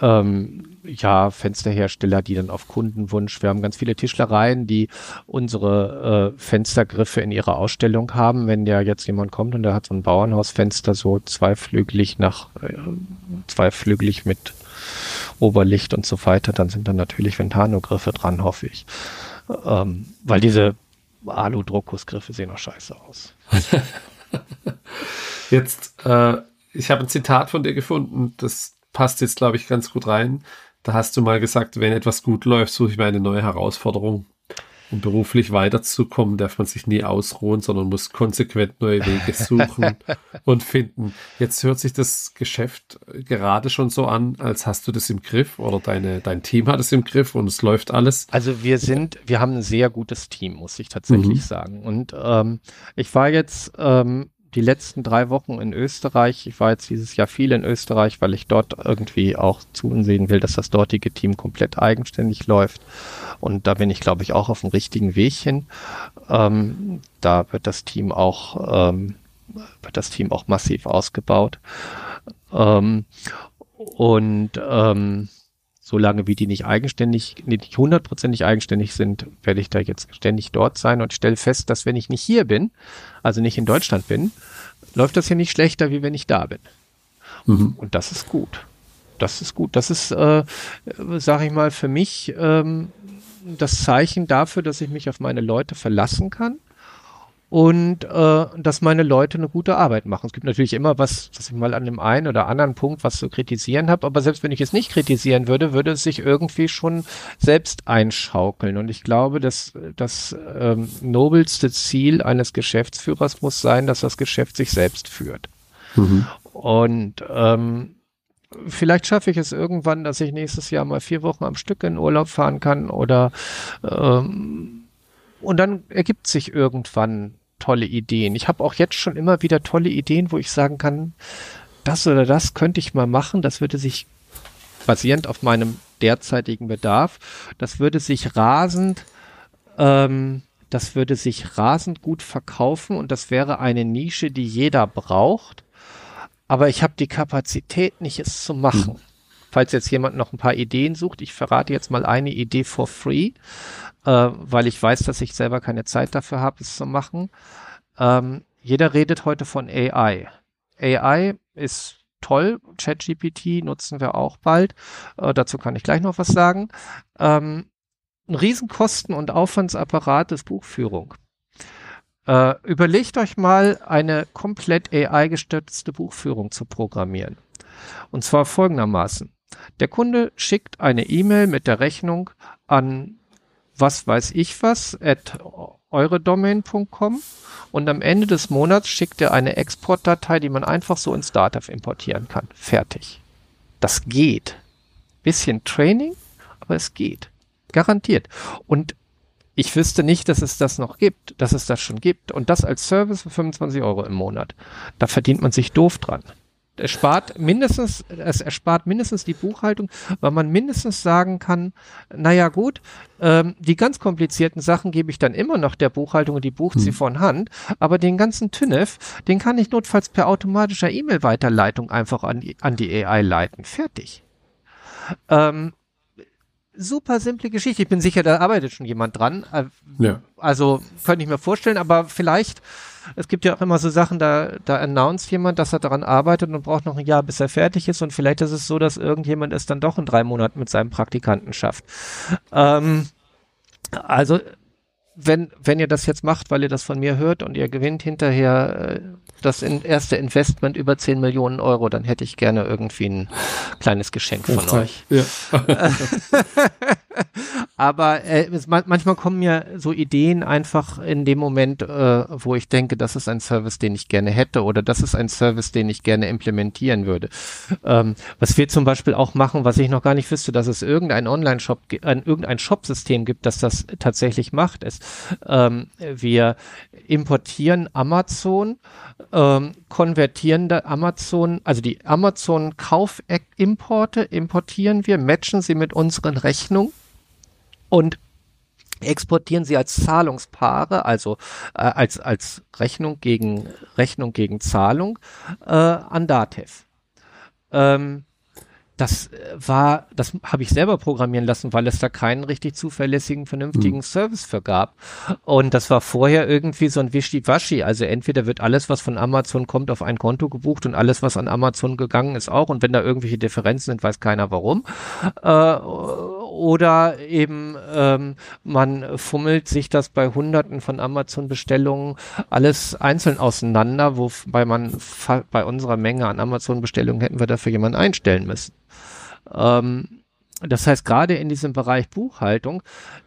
Ähm, ja, Fensterhersteller, die dann auf Kundenwunsch. Wir haben ganz viele Tischlereien, die unsere äh, Fenstergriffe in ihrer Ausstellung haben. Wenn ja jetzt jemand kommt und der hat so ein Bauernhausfenster, so zweiflügelig nach, äh, zweiflügelig mit Oberlicht und so weiter, dann sind dann natürlich Ventano-Griffe dran, hoffe ich. Ähm, weil diese Alu-Druckgussgriffe sehen auch scheiße aus. jetzt, äh, ich habe ein Zitat von dir gefunden, das passt jetzt, glaube ich, ganz gut rein. Da hast du mal gesagt, wenn etwas gut läuft, suche ich mir eine neue Herausforderung. Um beruflich weiterzukommen, darf man sich nie ausruhen, sondern muss konsequent neue Wege suchen und finden. Jetzt hört sich das Geschäft gerade schon so an, als hast du das im Griff oder deine, dein Team hat es im Griff und es läuft alles. Also wir sind, wir haben ein sehr gutes Team, muss ich tatsächlich mhm. sagen. Und ähm, ich war jetzt ähm, die letzten drei Wochen in Österreich. Ich war jetzt dieses Jahr viel in Österreich, weil ich dort irgendwie auch zusehen will, dass das dortige Team komplett eigenständig läuft. Und da bin ich, glaube ich, auch auf dem richtigen Weg hin. Ähm, da wird das Team auch, ähm, wird das Team auch massiv ausgebaut. Ähm, und ähm, solange wie die nicht eigenständig, nicht hundertprozentig eigenständig sind, werde ich da jetzt ständig dort sein und stelle fest, dass wenn ich nicht hier bin, also nicht in Deutschland bin, läuft das hier nicht schlechter, wie wenn ich da bin. Mhm. Und das ist gut. Das ist gut. Das ist, äh, sage ich mal, für mich ähm, das Zeichen dafür, dass ich mich auf meine Leute verlassen kann und äh, dass meine Leute eine gute Arbeit machen. Es gibt natürlich immer was, was ich mal an dem einen oder anderen Punkt was zu kritisieren habe, aber selbst wenn ich es nicht kritisieren würde, würde es sich irgendwie schon selbst einschaukeln. Und ich glaube, dass das ähm, nobelste Ziel eines Geschäftsführers muss sein, dass das Geschäft sich selbst führt. Mhm. Und ähm, vielleicht schaffe ich es irgendwann, dass ich nächstes Jahr mal vier Wochen am Stück in Urlaub fahren kann oder ähm, und dann ergibt sich irgendwann tolle Ideen. Ich habe auch jetzt schon immer wieder tolle Ideen, wo ich sagen kann, das oder das könnte ich mal machen. Das würde sich basierend auf meinem derzeitigen Bedarf, das würde sich rasend, ähm, das würde sich rasend gut verkaufen und das wäre eine Nische, die jeder braucht. Aber ich habe die Kapazität nicht, es zu machen. Hm. Falls jetzt jemand noch ein paar Ideen sucht, ich verrate jetzt mal eine Idee for free äh, weil ich weiß, dass ich selber keine Zeit dafür habe, es zu machen. Ähm, jeder redet heute von AI. AI ist toll. ChatGPT nutzen wir auch bald. Äh, dazu kann ich gleich noch was sagen. Ähm, ein Riesenkosten- und Aufwandsapparat ist Buchführung. Äh, überlegt euch mal, eine komplett AI-gestützte Buchführung zu programmieren. Und zwar folgendermaßen. Der Kunde schickt eine E-Mail mit der Rechnung an was weiß ich was at euredomain.com und am Ende des Monats schickt er eine Exportdatei, die man einfach so ins Datev importieren kann. Fertig. Das geht. Bisschen Training, aber es geht. Garantiert. Und ich wüsste nicht, dass es das noch gibt, dass es das schon gibt. Und das als Service für 25 Euro im Monat. Da verdient man sich doof dran es spart mindestens, es erspart mindestens die Buchhaltung, weil man mindestens sagen kann, naja gut, ähm, die ganz komplizierten Sachen gebe ich dann immer noch der Buchhaltung und die bucht hm. sie von Hand, aber den ganzen TÜNEF, den kann ich notfalls per automatischer E-Mail-Weiterleitung einfach an die, an die AI leiten. Fertig. Ähm, super simple Geschichte. Ich bin sicher, da arbeitet schon jemand dran. Äh, ja. Also könnte ich mir vorstellen, aber vielleicht es gibt ja auch immer so Sachen, da, da announced jemand, dass er daran arbeitet und braucht noch ein Jahr, bis er fertig ist. Und vielleicht ist es so, dass irgendjemand es dann doch in drei Monaten mit seinem Praktikanten schafft. Ähm, also wenn, wenn ihr das jetzt macht, weil ihr das von mir hört und ihr gewinnt hinterher äh, das in, erste Investment über 10 Millionen Euro, dann hätte ich gerne irgendwie ein kleines Geschenk von oh, euch. Ja. Aber äh, es, manchmal kommen mir so Ideen einfach in dem Moment, äh, wo ich denke, das ist ein Service, den ich gerne hätte oder das ist ein Service, den ich gerne implementieren würde. Ähm, was wir zum Beispiel auch machen, was ich noch gar nicht wüsste, dass es irgendein Online-Shop, ein, irgendein Shop-System gibt, das das tatsächlich macht, ist, ähm, wir importieren Amazon, ähm, konvertieren da Amazon, also die Amazon Kaufimporte importieren wir, matchen sie mit unseren Rechnungen und exportieren sie als Zahlungspaare, also äh, als als Rechnung gegen Rechnung gegen Zahlung äh, an Datev. Ähm, das äh, war, das habe ich selber programmieren lassen, weil es da keinen richtig zuverlässigen, vernünftigen mhm. Service für gab. Und das war vorher irgendwie so ein Wischiwaschi. Also entweder wird alles, was von Amazon kommt, auf ein Konto gebucht und alles, was an Amazon gegangen ist, auch. Und wenn da irgendwelche Differenzen sind, weiß keiner warum. Äh, oder eben ähm, man fummelt sich das bei hunderten von Amazon-Bestellungen alles einzeln auseinander, wobei man bei unserer Menge an Amazon-Bestellungen hätten wir dafür jemanden einstellen müssen. Ähm, das heißt, gerade in diesem Bereich Buchhaltung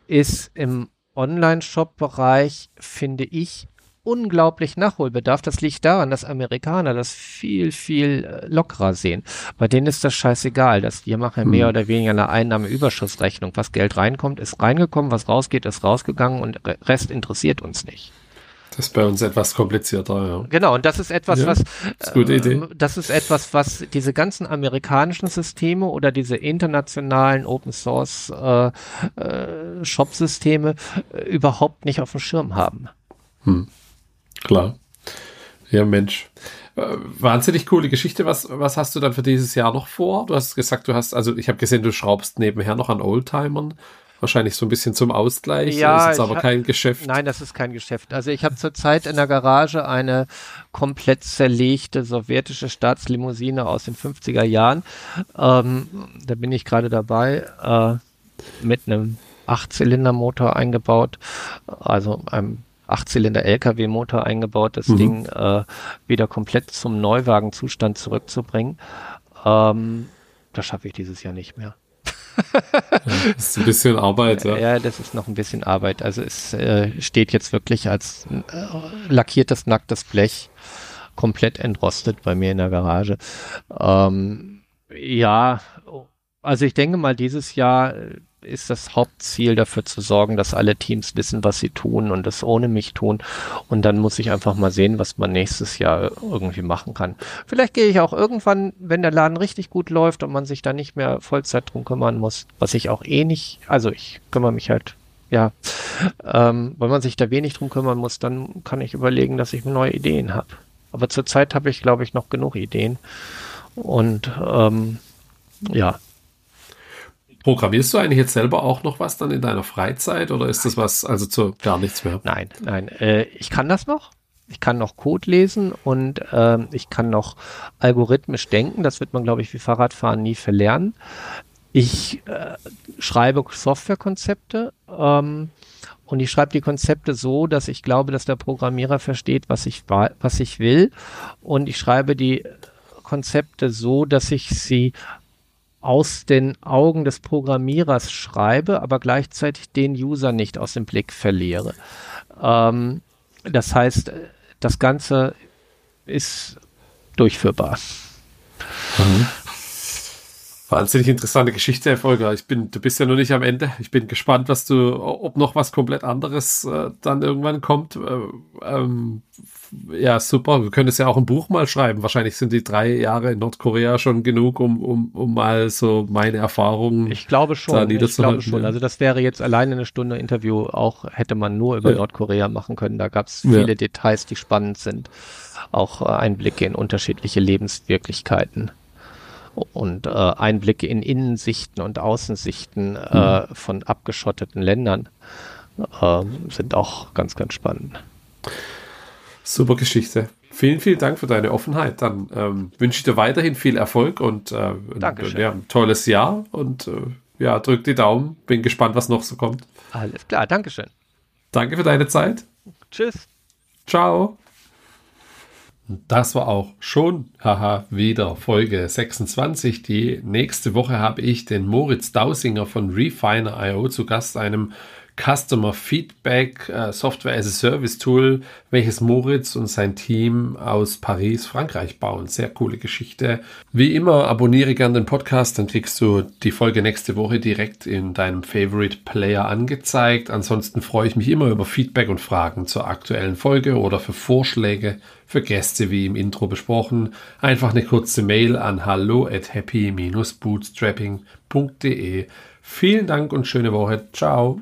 ist im Online-Shop-Bereich, finde ich, unglaublich Nachholbedarf. Das liegt daran, dass Amerikaner das viel, viel äh, lockerer sehen. Bei denen ist das scheißegal. dass die machen ja mehr hm. oder weniger eine Einnahmeüberschussrechnung. Was Geld reinkommt, ist reingekommen, was rausgeht, ist rausgegangen und Rest interessiert uns nicht. Das ist bei uns etwas komplizierter, ja. Genau, und das ist etwas, ja, was ist gute äh, Idee. das ist etwas, was diese ganzen amerikanischen Systeme oder diese internationalen Open Source äh, äh, Shop-Systeme äh, überhaupt nicht auf dem Schirm haben. Hm. Klar. Ja, Mensch. Äh, wahnsinnig coole Geschichte. Was, was hast du dann für dieses Jahr noch vor? Du hast gesagt, du hast, also ich habe gesehen, du schraubst nebenher noch an Oldtimern. Wahrscheinlich so ein bisschen zum Ausgleich. Ja, das ist aber kein Geschäft. Nein, das ist kein Geschäft. Also ich habe zurzeit in der Garage eine komplett zerlegte sowjetische Staatslimousine aus den 50er Jahren. Ähm, da bin ich gerade dabei, äh, mit einem Achtzylindermotor eingebaut, also einem Achtzylinder-LKW-Motor eingebaut, das mhm. Ding äh, wieder komplett zum Neuwagenzustand zurückzubringen. Ähm, das schaffe ich dieses Jahr nicht mehr das ist ein bisschen Arbeit, ja. Ja, das ist noch ein bisschen Arbeit. Also es äh, steht jetzt wirklich als äh, lackiertes, nacktes Blech komplett entrostet bei mir in der Garage. Ähm, ja, also ich denke mal, dieses Jahr äh, ist das Hauptziel dafür zu sorgen, dass alle Teams wissen, was sie tun und das ohne mich tun. Und dann muss ich einfach mal sehen, was man nächstes Jahr irgendwie machen kann. Vielleicht gehe ich auch irgendwann, wenn der Laden richtig gut läuft und man sich da nicht mehr Vollzeit drum kümmern muss, was ich auch eh nicht, also ich kümmere mich halt ja, ähm, wenn man sich da wenig drum kümmern muss, dann kann ich überlegen, dass ich neue Ideen habe. Aber zurzeit habe ich, glaube ich, noch genug Ideen. Und ähm, ja, Programmierst du eigentlich jetzt selber auch noch was dann in deiner Freizeit oder ist das was, also zu gar nichts mehr? Nein, nein. Äh, ich kann das noch. Ich kann noch Code lesen und ähm, ich kann noch algorithmisch denken. Das wird man, glaube ich, wie Fahrradfahren nie verlernen. Ich äh, schreibe Softwarekonzepte ähm, und ich schreibe die Konzepte so, dass ich glaube, dass der Programmierer versteht, was ich, was ich will. Und ich schreibe die Konzepte so, dass ich sie aus den Augen des Programmierers schreibe, aber gleichzeitig den User nicht aus dem Blick verliere. Ähm, das heißt, das Ganze ist durchführbar. Mhm. Wahnsinnig interessante Geschichte, Herr Volker. Ich bin, du bist ja noch nicht am Ende. Ich bin gespannt, was du, ob noch was komplett anderes äh, dann irgendwann kommt. Äh, ähm, ja, super. Wir können es ja auch ein Buch mal schreiben. Wahrscheinlich sind die drei Jahre in Nordkorea schon genug, um, um, um mal so meine Erfahrungen. Ich glaube schon. Ich glaube schon. Also das wäre jetzt alleine eine Stunde Interview auch, hätte man nur über ja. Nordkorea machen können. Da gab es viele ja. Details, die spannend sind. Auch äh, Einblicke in unterschiedliche Lebenswirklichkeiten und äh, Einblicke in Innensichten und Außensichten äh, mhm. von abgeschotteten Ländern äh, sind auch ganz, ganz spannend. Super Geschichte. Vielen, vielen Dank für deine Offenheit. Dann ähm, wünsche ich dir weiterhin viel Erfolg und äh, ein, ja, ein tolles Jahr und äh, ja, drück die Daumen. Bin gespannt, was noch so kommt. Alles klar, Dankeschön. Danke für deine Zeit. Tschüss. Ciao. Das war auch schon, haha, wieder Folge 26. Die nächste Woche habe ich den Moritz Dausinger von Refiner.io zu Gast, einem Customer Feedback äh, Software as a Service Tool, welches Moritz und sein Team aus Paris, Frankreich bauen. Sehr coole Geschichte. Wie immer, abonniere gerne den Podcast, dann kriegst du die Folge nächste Woche direkt in deinem Favorite Player angezeigt. Ansonsten freue ich mich immer über Feedback und Fragen zur aktuellen Folge oder für Vorschläge für Gäste wie im Intro besprochen. Einfach eine kurze Mail an hallo at happy-bootstrapping.de. Vielen Dank und schöne Woche. Ciao.